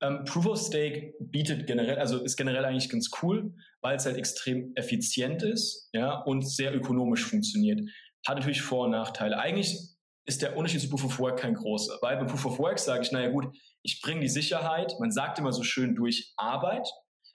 Ähm, Proof of Stake bietet generell, also ist generell eigentlich ganz cool, weil es halt extrem effizient ist, ja, und sehr ökonomisch funktioniert. Hat natürlich Vor- und Nachteile. Eigentlich ist der Unterschied zu Proof of Work kein großer, weil bei Proof of Work sage ich, naja gut, ich bringe die Sicherheit, man sagt immer so schön durch Arbeit,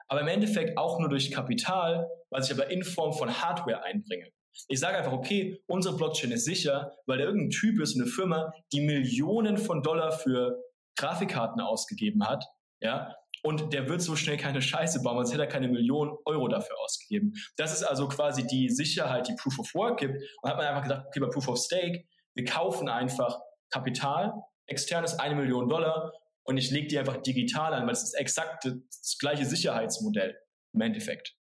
aber im Endeffekt auch nur durch Kapital, was ich aber in Form von Hardware einbringe. Ich sage einfach, okay, unsere Blockchain ist sicher, weil da irgendein Typ ist, eine Firma, die Millionen von Dollar für Grafikkarten ausgegeben hat, ja, und der wird so schnell keine Scheiße bauen, sonst hätte er keine Millionen Euro dafür ausgegeben. Das ist also quasi die Sicherheit, die Proof of Work gibt. Und hat man einfach gesagt, okay, bei Proof of Stake, wir kaufen einfach Kapital, externes eine Million Dollar und ich lege die einfach digital an, weil es ist exakt das gleiche Sicherheitsmodell im Endeffekt.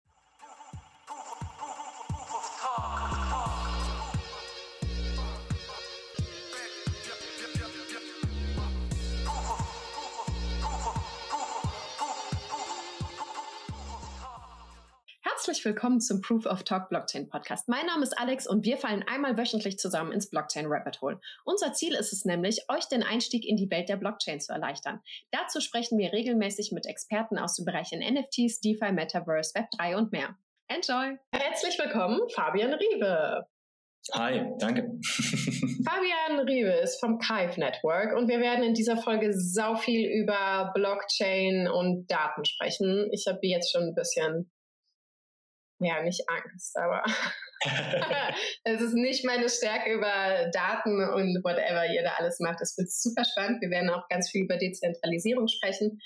Herzlich willkommen zum Proof of Talk Blockchain Podcast. Mein Name ist Alex und wir fallen einmal wöchentlich zusammen ins Blockchain Rabbit Hole. Unser Ziel ist es nämlich, euch den Einstieg in die Welt der Blockchain zu erleichtern. Dazu sprechen wir regelmäßig mit Experten aus den Bereichen NFTs, DeFi, Metaverse, Web3 und mehr. Enjoy! Herzlich willkommen, Fabian Riewe. Hi, danke. Fabian Riewe ist vom Kive Network und wir werden in dieser Folge sau viel über Blockchain und Daten sprechen. Ich habe jetzt schon ein bisschen ja, nicht Angst, aber es ist nicht meine Stärke über Daten und whatever ihr da alles macht. Es wird super spannend. Wir werden auch ganz viel über Dezentralisierung sprechen.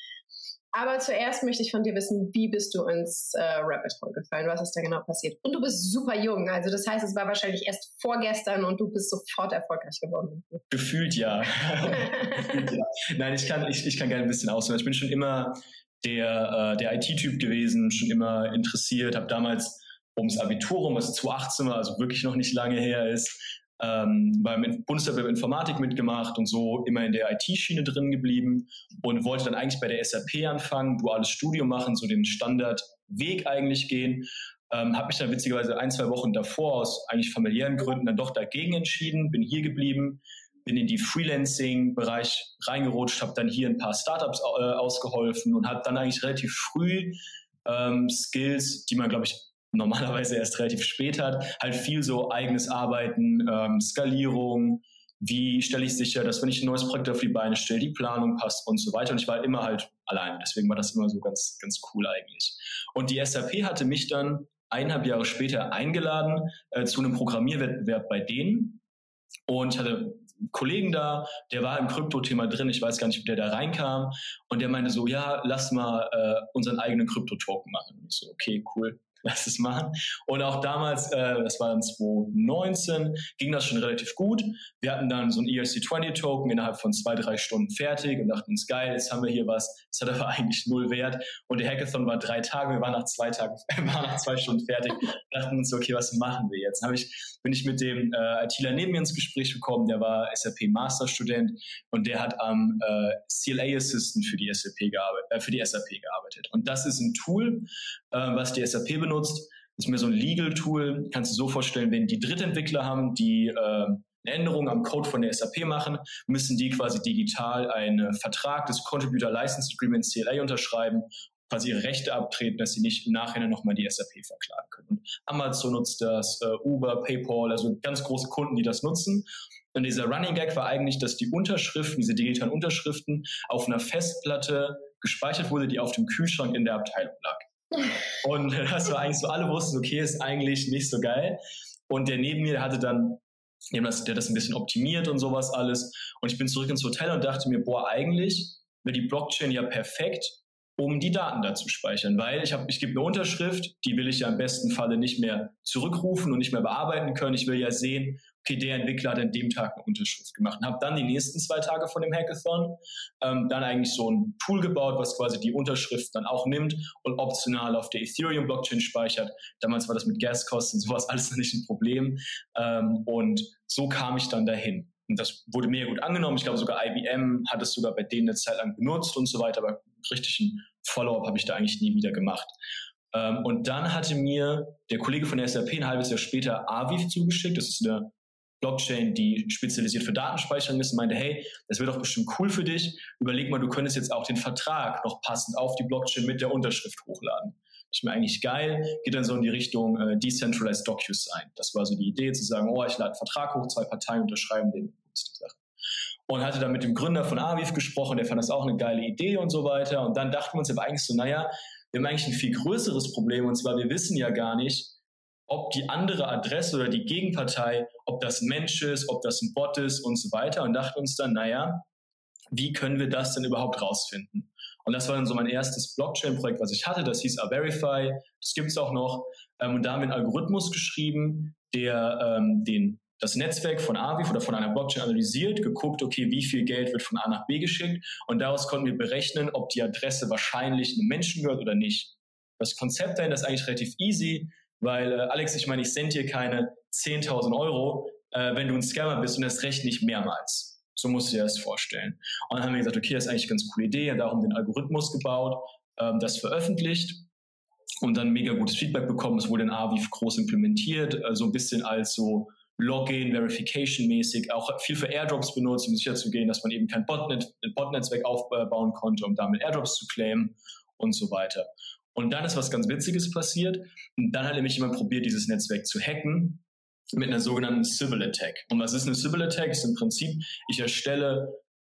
Aber zuerst möchte ich von dir wissen, wie bist du ins äh, Rabbit Hole gefallen? Was ist da genau passiert? Und du bist super jung, also das heißt, es war wahrscheinlich erst vorgestern und du bist sofort erfolgreich geworden. Gefühlt ja. Gefühlt ja. Nein, ich kann, ich, ich kann gerne ein bisschen ausholen. Ich bin schon immer der, äh, der IT-Typ gewesen, schon immer interessiert, habe damals ums Abitur rum, was 2018 war, also wirklich noch nicht lange her ist, ähm, beim Bundeswehrbewerb Informatik mitgemacht und so immer in der IT-Schiene drin geblieben und wollte dann eigentlich bei der SAP anfangen, duales Studium machen, so den Standardweg eigentlich gehen. Ähm, habe mich dann witzigerweise ein, zwei Wochen davor aus eigentlich familiären Gründen dann doch dagegen entschieden, bin hier geblieben, bin in die Freelancing-Bereich reingerutscht, habe dann hier ein paar Startups äh, ausgeholfen und habe dann eigentlich relativ früh ähm, Skills, die man, glaube ich, normalerweise erst relativ spät hat, halt viel so eigenes Arbeiten, ähm, Skalierung, wie stelle ich sicher, dass wenn ich ein neues Projekt auf die Beine stelle, die Planung passt und so weiter. Und ich war immer halt allein. Deswegen war das immer so ganz, ganz cool eigentlich. Und die SAP hatte mich dann eineinhalb Jahre später eingeladen äh, zu einem Programmierwettbewerb bei denen. Und ich hatte Kollegen da, der war im Krypto-Thema drin, ich weiß gar nicht, wie der da reinkam. Und der meinte so, ja, lass mal äh, unseren eigenen Krypto-Token machen. Und ich so, okay, cool lass es machen. Und auch damals, äh, das war dann 2019, ging das schon relativ gut. Wir hatten dann so ein ERC20-Token innerhalb von zwei, drei Stunden fertig und dachten uns, geil, jetzt haben wir hier was. Das hat aber eigentlich null Wert. Und der Hackathon war drei Tage, wir waren nach zwei Tagen, waren nach zwei Stunden fertig. dachten uns, okay, was machen wir jetzt? Dann ich, bin ich mit dem äh, ITler neben mir ins Gespräch gekommen, der war SAP Masterstudent und der hat am äh, CLA Assistant für die SAP gearbeitet, äh, für die SAP gearbeitet. Und das ist ein Tool, äh, was die SAP benutzt benutzt. Ist mir so ein Legal-Tool. Kannst du so vorstellen, wenn die Drittentwickler haben, die äh, eine Änderung am Code von der SAP machen, müssen die quasi digital einen Vertrag des Contributor License Agreement CLA unterschreiben, quasi ihre Rechte abtreten, dass sie nicht im Nachhinein nochmal die SAP verklagen können. Amazon nutzt das, äh, Uber, PayPal, also ganz große Kunden, die das nutzen. Und dieser Running Gag war eigentlich, dass die Unterschriften, diese digitalen Unterschriften, auf einer Festplatte gespeichert wurde, die auf dem Kühlschrank in der Abteilung lag. Und das war eigentlich so, alle wussten, okay, ist eigentlich nicht so geil. Und der neben mir hatte dann, der hat das ein bisschen optimiert und sowas alles. Und ich bin zurück ins Hotel und dachte mir, boah, eigentlich wäre die Blockchain ja perfekt, um die Daten da zu speichern. Weil ich habe, ich gebe eine Unterschrift, die will ich ja im besten Falle nicht mehr zurückrufen und nicht mehr bearbeiten können. Ich will ja sehen, okay, der Entwickler hat an dem Tag eine Unterschrift gemacht und habe dann die nächsten zwei Tage von dem Hackathon ähm, dann eigentlich so ein Tool gebaut, was quasi die Unterschrift dann auch nimmt und optional auf der Ethereum-Blockchain speichert. Damals war das mit Gaskosten und sowas alles noch nicht ein Problem. Ähm, und so kam ich dann dahin. Und das wurde mega gut angenommen. Ich glaube, sogar IBM hat es sogar bei denen eine Zeit lang benutzt und so weiter, aber richtigen Follow-up habe ich da eigentlich nie wieder gemacht. Ähm, und dann hatte mir der Kollege von der SAP ein halbes Jahr später Aviv zugeschickt. Das ist eine Blockchain, die spezialisiert für Datenspeicherung ist, meinte, hey, das wäre doch bestimmt cool für dich. Überleg mal, du könntest jetzt auch den Vertrag noch passend auf die Blockchain mit der Unterschrift hochladen. Das ist mir eigentlich geil, geht dann so in die Richtung äh, Decentralized DocuSign. Das war so die Idee, zu sagen, oh, ich lade einen Vertrag hoch, zwei Parteien unterschreiben den. Und hatte dann mit dem Gründer von Aviv gesprochen, der fand das auch eine geile Idee und so weiter. Und dann dachten wir uns aber eigentlich so, naja, wir haben eigentlich ein viel größeres Problem und zwar, wir wissen ja gar nicht, ob die andere Adresse oder die Gegenpartei, ob das ein Mensch ist, ob das ein Bot ist und so weiter und dachten uns dann, naja, wie können wir das denn überhaupt rausfinden? Und das war dann so mein erstes Blockchain-Projekt, was ich hatte. Das hieß Averify. Das gibt es auch noch. Ähm, und da haben wir einen Algorithmus geschrieben, der ähm, den, das Netzwerk von Aviv oder von einer Blockchain analysiert, geguckt, okay, wie viel Geld wird von A nach B geschickt. Und daraus konnten wir berechnen, ob die Adresse wahrscheinlich einem Menschen gehört oder nicht. Das Konzept dahinter ist eigentlich relativ easy. Weil, äh, Alex, ich meine, ich sende dir keine 10.000 Euro, äh, wenn du ein Scammer bist und erst recht nicht mehrmals. So musst du dir das vorstellen. Und dann haben wir gesagt, okay, das ist eigentlich eine ganz coole Idee, und darum den Algorithmus gebaut, ähm, das veröffentlicht und dann mega gutes Feedback bekommen. Es wurde in Aviv groß implementiert, äh, so ein bisschen als so Login, Verification mäßig, auch viel für Airdrops benutzt, um sicherzugehen, dass man eben kein Botnet, Botnetzwerk aufbauen konnte, um damit Airdrops zu claimen und so weiter. Und dann ist was ganz Witziges passiert. Und dann hat nämlich jemand probiert, dieses Netzwerk zu hacken mit einer sogenannten Sybil Attack. Und was ist eine Sybil Attack? Ist im Prinzip, ich erstelle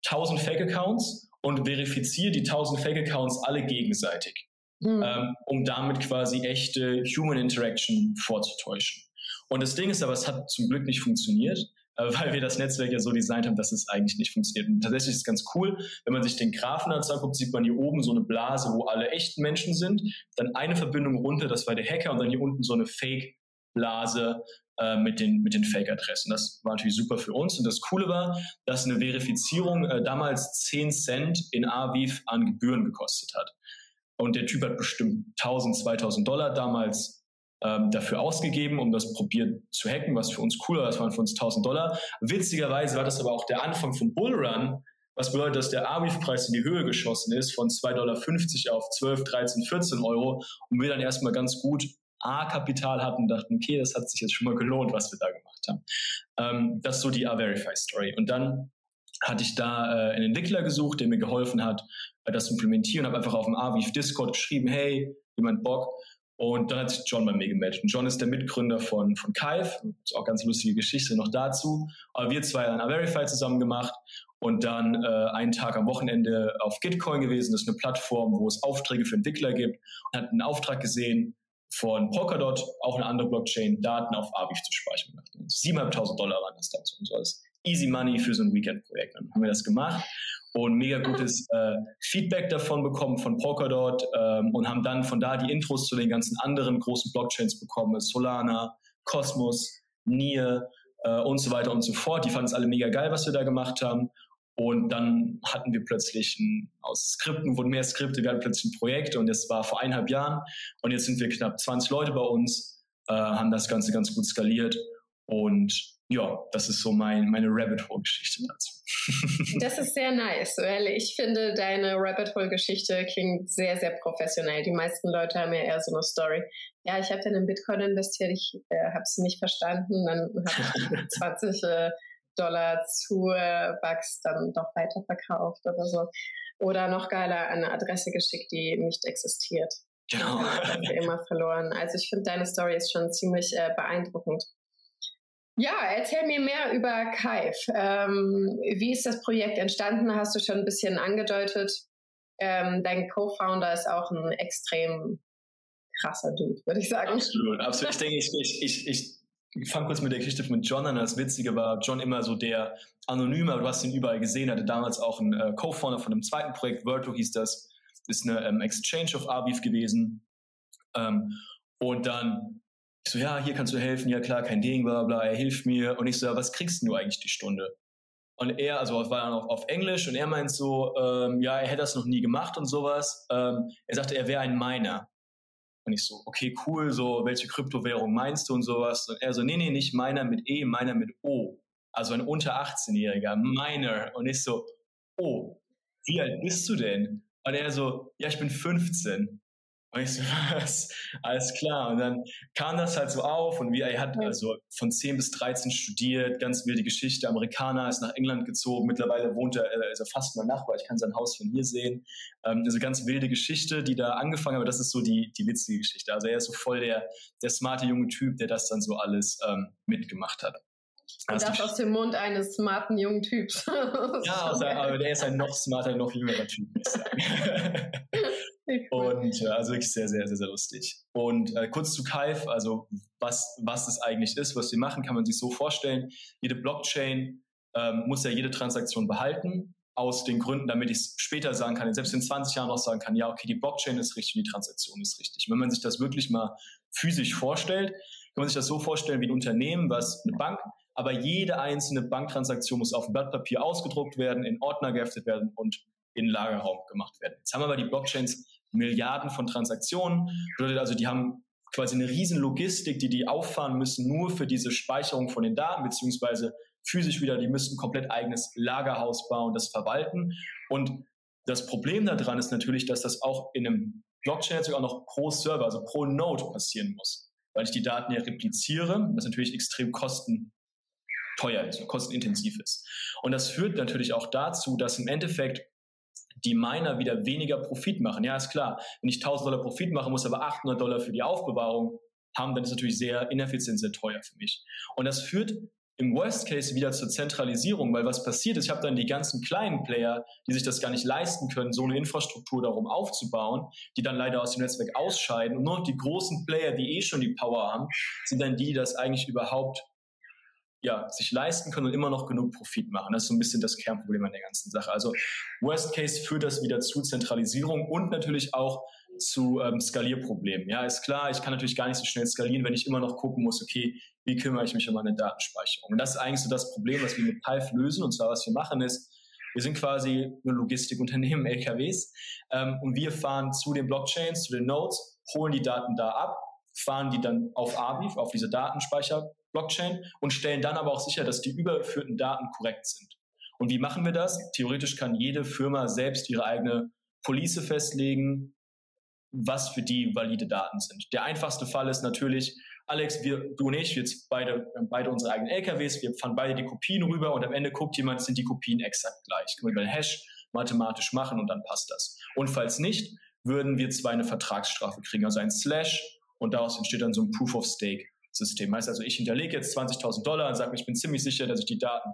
1000 Fake Accounts und verifiziere die 1000 Fake Accounts alle gegenseitig, mhm. ähm, um damit quasi echte Human Interaction vorzutäuschen. Und das Ding ist aber, es hat zum Glück nicht funktioniert. Äh, weil wir das Netzwerk ja so designt haben, dass es eigentlich nicht funktioniert. Und tatsächlich ist es ganz cool, wenn man sich den Graphen anguckt, sieht man hier oben so eine Blase, wo alle echten Menschen sind, dann eine Verbindung runter, das war der Hacker, und dann hier unten so eine Fake-Blase äh, mit den, mit den Fake-Adressen. Das war natürlich super für uns. Und das Coole war, dass eine Verifizierung äh, damals 10 Cent in Aviv an Gebühren gekostet hat. Und der Typ hat bestimmt 1000, 2000 Dollar damals ähm, dafür ausgegeben, um das probiert zu hacken, was für uns cooler, das waren für uns 1000 Dollar. Witzigerweise war das aber auch der Anfang vom Bullrun, was bedeutet, dass der ABIF-Preis in die Höhe geschossen ist von 2,50 Dollar auf 12, 13, 14 Euro und wir dann erstmal ganz gut A-Kapital hatten und dachten, okay, das hat sich jetzt schon mal gelohnt, was wir da gemacht haben. Ähm, das ist so die A-Verify-Story. Und dann hatte ich da äh, einen Entwickler gesucht, der mir geholfen hat, äh, das zu implementieren, habe einfach auf dem AVIF Discord geschrieben, hey, jemand Bock? Und dann hat sich John bei mir gemeldet. Und John ist der Mitgründer von, von Kive. Ist auch ganz lustige Geschichte noch dazu. Aber wir zwei haben Verify zusammen gemacht und dann äh, einen Tag am Wochenende auf Gitcoin gewesen. Das ist eine Plattform, wo es Aufträge für Entwickler gibt. Und hat einen Auftrag gesehen von Polkadot, auch eine andere Blockchain, Daten auf Aviv zu speichern. 7.500 Dollar waren das dazu. Und so als Easy Money für so ein Weekend-Projekt. Dann haben wir das gemacht und mega gutes äh, Feedback davon bekommen von Polkadot ähm, und haben dann von da die Intros zu den ganzen anderen großen Blockchains bekommen, Solana, Cosmos, Nier äh, und so weiter und so fort. Die fanden es alle mega geil, was wir da gemacht haben. Und dann hatten wir plötzlich ein, aus Skripten wurden mehr Skripte, wir hatten plötzlich ein Projekt und das war vor eineinhalb Jahren. Und jetzt sind wir knapp 20 Leute bei uns, äh, haben das Ganze ganz gut skaliert und ja, das ist so mein, meine Rabbit Hole-Geschichte dazu. Das ist sehr nice, weil ich finde, deine Rabbit Hole-Geschichte klingt sehr, sehr professionell. Die meisten Leute haben ja eher so eine Story. Ja, ich habe dann in Bitcoin investiert, ich äh, habe es nicht verstanden, dann habe ich 20 äh, Dollar zu äh, Bucks dann doch weiterverkauft oder so. Oder noch geiler, eine Adresse geschickt, die nicht existiert. Genau. immer verloren. Also ich finde, deine Story ist schon ziemlich äh, beeindruckend. Ja, erzähl mir mehr über Kaif. Ähm, wie ist das Projekt entstanden? Hast du schon ein bisschen angedeutet. Ähm, dein Co-Founder ist auch ein extrem krasser Dude, würde ich sagen. Absolut, absolut. Ich denke, ich, ich, ich, ich fange kurz mit der Geschichte mit John an. Das Witzige war, John immer so der Anonyme, du hast ihn überall gesehen, hatte damals auch einen äh, Co-Founder von einem zweiten Projekt, Virtu hieß das, ist eine ähm, Exchange of Aviv gewesen. Ähm, und dann ich so, ja, hier kannst du helfen, ja klar, kein Ding, bla bla, er hilft mir. Und ich so, ja, was kriegst du eigentlich die Stunde? Und er, also war dann auf, auf Englisch und er meint so, ähm, ja, er hätte das noch nie gemacht und sowas. Ähm, er sagte, er wäre ein Miner. Und ich so, okay, cool, so, welche Kryptowährung meinst du und sowas? Und er so, nee, nee, nicht Miner mit E, Miner mit O. Also ein unter 18-Jähriger, Miner. Und ich so, oh, wie alt bist du denn? Und er so, ja, ich bin 15. Und ich so, was? Alles klar. Und dann kam das halt so auf und wie er hat also von 10 bis 13 studiert, ganz wilde Geschichte. Amerikaner ist nach England gezogen. Mittlerweile wohnt er, äh, er fast mein Nachbar. Ich kann sein Haus von hier sehen. Ähm, also ganz wilde Geschichte, die da angefangen hat. Aber das ist so die, die witzige Geschichte. Also er ist so voll der, der smarte junge Typ, der das dann so alles ähm, mitgemacht hat. Und das aus dem Mund eines smarten jungen Typs. ja, aber der ist ein noch smarter, noch jüngerer Typ. Und äh, also wirklich sehr, sehr, sehr, sehr lustig. Und äh, kurz zu Kaif, also was, was es eigentlich ist, was wir machen, kann man sich so vorstellen. Jede Blockchain ähm, muss ja jede Transaktion behalten, aus den Gründen, damit ich es später sagen kann, selbst in 20 Jahren noch sagen kann, ja, okay, die Blockchain ist richtig, die Transaktion ist richtig. Wenn man sich das wirklich mal physisch vorstellt, kann man sich das so vorstellen wie ein Unternehmen, was eine Bank, aber jede einzelne Banktransaktion muss auf dem Blatt Papier ausgedruckt werden, in Ordner geheftet werden und in Lagerraum gemacht werden. Jetzt haben wir aber die Blockchains Milliarden von Transaktionen. Bedeutet also, die haben quasi eine riesen Logistik, die die auffahren müssen, nur für diese Speicherung von den Daten, beziehungsweise physisch wieder, die müssten komplett eigenes Lagerhaus bauen, das verwalten. Und das Problem daran ist natürlich, dass das auch in einem Blockchain natürlich auch noch pro Server, also pro Node passieren muss, weil ich die Daten ja repliziere, was natürlich extrem kostenteuer ist, kostenintensiv ist. Und das führt natürlich auch dazu, dass im Endeffekt die Miner wieder weniger Profit machen. Ja, ist klar. Wenn ich 1000 Dollar Profit mache, muss aber 800 Dollar für die Aufbewahrung haben, dann ist natürlich sehr ineffizient, sehr teuer für mich. Und das führt im Worst Case wieder zur Zentralisierung, weil was passiert ist, ich habe dann die ganzen kleinen Player, die sich das gar nicht leisten können, so eine Infrastruktur darum aufzubauen, die dann leider aus dem Netzwerk ausscheiden. Und nur noch die großen Player, die eh schon die Power haben, sind dann die, die das eigentlich überhaupt ja, sich leisten können und immer noch genug Profit machen. Das ist so ein bisschen das Kernproblem an der ganzen Sache. Also Worst Case führt das wieder zu Zentralisierung und natürlich auch zu ähm, Skalierproblemen. Ja, ist klar, ich kann natürlich gar nicht so schnell skalieren, wenn ich immer noch gucken muss, okay, wie kümmere ich mich um meine Datenspeicherung? Und das ist eigentlich so das Problem, was wir mit Pipe lösen. Und zwar, was wir machen ist, wir sind quasi ein Logistikunternehmen, LKWs, ähm, und wir fahren zu den Blockchains, zu den Nodes, holen die Daten da ab, fahren die dann auf Aviv, auf diese Datenspeicher Blockchain und stellen dann aber auch sicher, dass die überführten Daten korrekt sind. Und wie machen wir das? Theoretisch kann jede Firma selbst ihre eigene Police festlegen, was für die valide Daten sind. Der einfachste Fall ist natürlich, Alex, wir, du und ich, wir jetzt beide, beide unsere eigenen LKWs, wir fahren beide die Kopien rüber und am Ende guckt jemand, sind die Kopien exakt gleich. Können wir den Hash mathematisch machen und dann passt das. Und falls nicht, würden wir zwei eine Vertragsstrafe kriegen, also ein Slash und daraus entsteht dann so ein Proof of Stake. System. Heißt also, ich hinterlege jetzt 20.000 Dollar und sage, ich bin ziemlich sicher, dass ich die Daten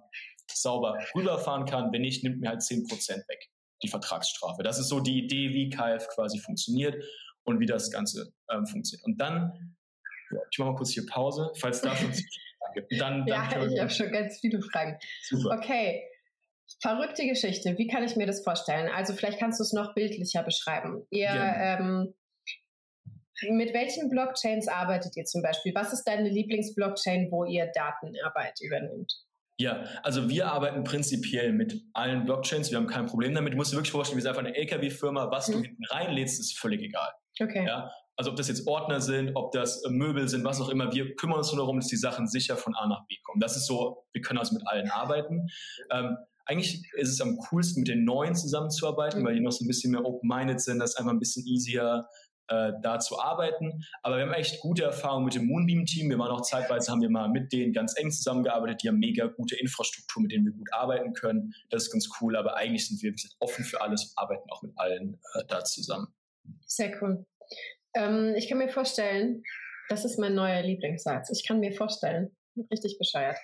sauber rüberfahren kann. Wenn nicht, nimmt mir halt 10% weg, die Vertragsstrafe. Das ist so die Idee, wie KF quasi funktioniert und wie das Ganze ähm, funktioniert. Und dann, ja, ich mache mal kurz hier Pause, falls da schon gibt. Dann, dann ja, ich habe schon ganz viele Fragen. Super. Okay. Verrückte Geschichte. Wie kann ich mir das vorstellen? Also vielleicht kannst du es noch bildlicher beschreiben. Ihr ähm, mit welchen Blockchains arbeitet ihr zum Beispiel? Was ist deine Lieblingsblockchain, wo ihr Datenarbeit übernimmt? Ja, also wir arbeiten prinzipiell mit allen Blockchains. Wir haben kein Problem damit. Du musst dir wirklich vorstellen, wir sind einfach eine LKW-Firma. Was hm. du hinten reinlädst, ist völlig egal. Okay. Ja, also ob das jetzt Ordner sind, ob das äh, Möbel sind, was auch immer. Wir kümmern uns nur darum, dass die Sachen sicher von A nach B kommen. Das ist so, wir können also mit allen arbeiten. Ähm, eigentlich ist es am coolsten, mit den Neuen zusammenzuarbeiten, mhm. weil die noch so ein bisschen mehr open-minded sind. Das ist einfach ein bisschen easier äh, da zu arbeiten. Aber wir haben echt gute Erfahrungen mit dem Moonbeam-Team. Wir waren auch zeitweise, haben wir mal mit denen ganz eng zusammengearbeitet. Die haben mega gute Infrastruktur, mit denen wir gut arbeiten können. Das ist ganz cool. Aber eigentlich sind wir offen für alles arbeiten auch mit allen äh, da zusammen. Sehr cool. Ähm, ich kann mir vorstellen, das ist mein neuer Lieblingssatz. Ich kann mir vorstellen, richtig bescheuert.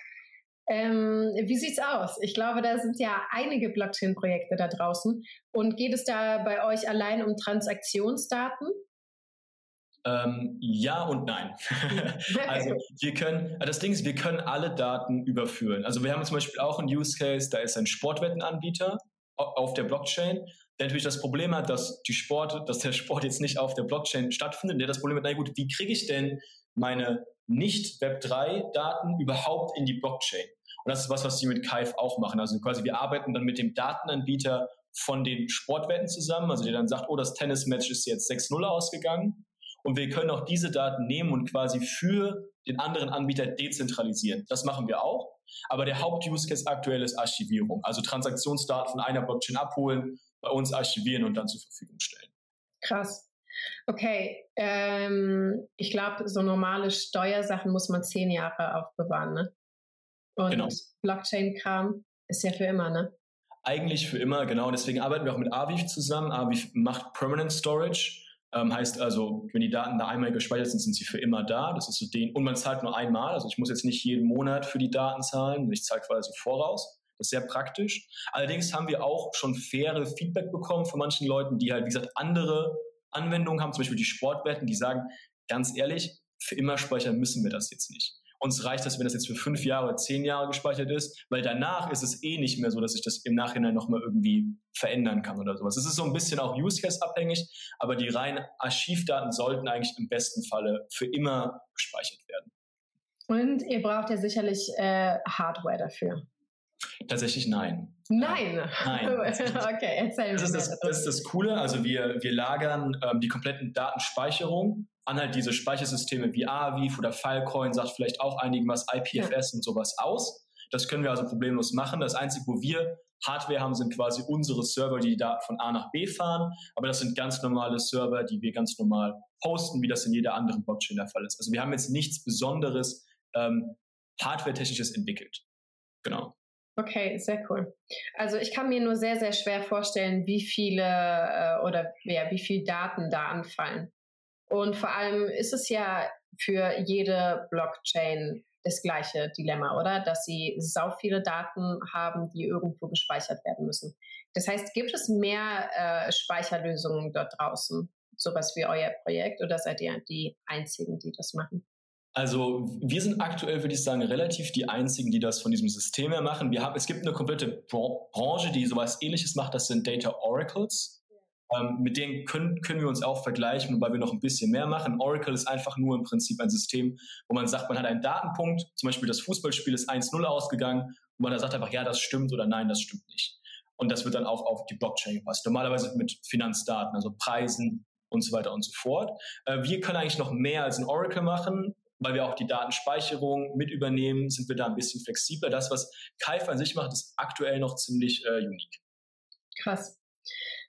Ähm, wie sieht's aus? Ich glaube, da sind ja einige Blockchain-Projekte da draußen. Und geht es da bei euch allein um Transaktionsdaten? Ähm, ja und nein. also wir können, äh, das Ding ist, wir können alle Daten überführen. Also wir haben zum Beispiel auch einen Use Case, da ist ein Sportwettenanbieter auf der Blockchain, der natürlich das Problem hat, dass die Sport, dass der Sport jetzt nicht auf der Blockchain stattfindet. Der das Problem hat, na gut, wie kriege ich denn meine nicht Web3-Daten überhaupt in die Blockchain? Und das ist was, was die mit Kaif auch machen. Also quasi wir arbeiten dann mit dem Datenanbieter von den Sportwetten zusammen, also der dann sagt, oh, das Tennismatch ist jetzt 6-0 ausgegangen. Und wir können auch diese Daten nehmen und quasi für den anderen Anbieter dezentralisieren. Das machen wir auch. Aber der Haupt-Use-Case aktuell ist Archivierung. Also Transaktionsdaten von einer Blockchain abholen, bei uns archivieren und dann zur Verfügung stellen. Krass. Okay, ähm, ich glaube, so normale Steuersachen muss man zehn Jahre aufbewahren, ne? Und genau. Blockchain-Kram ist ja für immer, ne? Eigentlich für immer, genau. Deswegen arbeiten wir auch mit Aviv zusammen. Aviv macht Permanent Storage. Ähm, heißt also, wenn die Daten da einmal gespeichert sind, sind sie für immer da. Das ist so den, und man zahlt nur einmal. Also ich muss jetzt nicht jeden Monat für die Daten zahlen. Ich zahle quasi voraus. Das ist sehr praktisch. Allerdings haben wir auch schon faire Feedback bekommen von manchen Leuten, die halt, wie gesagt, andere Anwendungen haben, zum Beispiel die Sportwetten, die sagen, ganz ehrlich, für immer speichern müssen wir das jetzt nicht. Uns reicht das, wenn das jetzt für fünf Jahre zehn Jahre gespeichert ist, weil danach ist es eh nicht mehr so, dass ich das im Nachhinein nochmal irgendwie verändern kann oder sowas. Es ist so ein bisschen auch Use Case abhängig, aber die reinen Archivdaten sollten eigentlich im besten Falle für immer gespeichert werden. Und ihr braucht ja sicherlich äh, Hardware dafür. Tatsächlich nein. Nein. Nein. okay, erzähl das mir. Ist das, das ist das Coole. Also wir, wir lagern ähm, die kompletten Datenspeicherung an halt diese Speichersysteme wie Aviv oder Filecoin, sagt vielleicht auch einigen was, IPFS ja. und sowas aus. Das können wir also problemlos machen. Das Einzige, wo wir Hardware haben, sind quasi unsere Server, die die Daten von A nach B fahren. Aber das sind ganz normale Server, die wir ganz normal hosten, wie das in jeder anderen Blockchain der Fall ist. Also wir haben jetzt nichts Besonderes ähm, Hardware-technisches entwickelt. Genau. Okay, sehr cool. Also ich kann mir nur sehr, sehr schwer vorstellen, wie viele äh, oder ja, wie viel Daten da anfallen. Und vor allem ist es ja für jede Blockchain das gleiche Dilemma, oder? Dass sie sau viele Daten haben, die irgendwo gespeichert werden müssen. Das heißt, gibt es mehr äh, Speicherlösungen dort draußen, sowas wie euer Projekt, oder seid ihr die einzigen, die das machen? Also wir sind aktuell, würde ich sagen, relativ die einzigen, die das von diesem System her machen. Wir haben, es gibt eine komplette Branche, die sowas ähnliches macht, das sind Data Oracles. Ähm, mit denen können, können wir uns auch vergleichen, wobei wir noch ein bisschen mehr machen. Oracle ist einfach nur im Prinzip ein System, wo man sagt, man hat einen Datenpunkt, zum Beispiel das Fußballspiel ist 1-0 ausgegangen und man da sagt einfach, ja, das stimmt oder nein, das stimmt nicht. Und das wird dann auch auf die Blockchain gepasst. Normalerweise mit Finanzdaten, also Preisen und so weiter und so fort. Äh, wir können eigentlich noch mehr als ein Oracle machen weil wir auch die Datenspeicherung mit übernehmen, sind wir da ein bisschen flexibler. Das, was Kaif an sich macht, ist aktuell noch ziemlich äh, unique. Krass.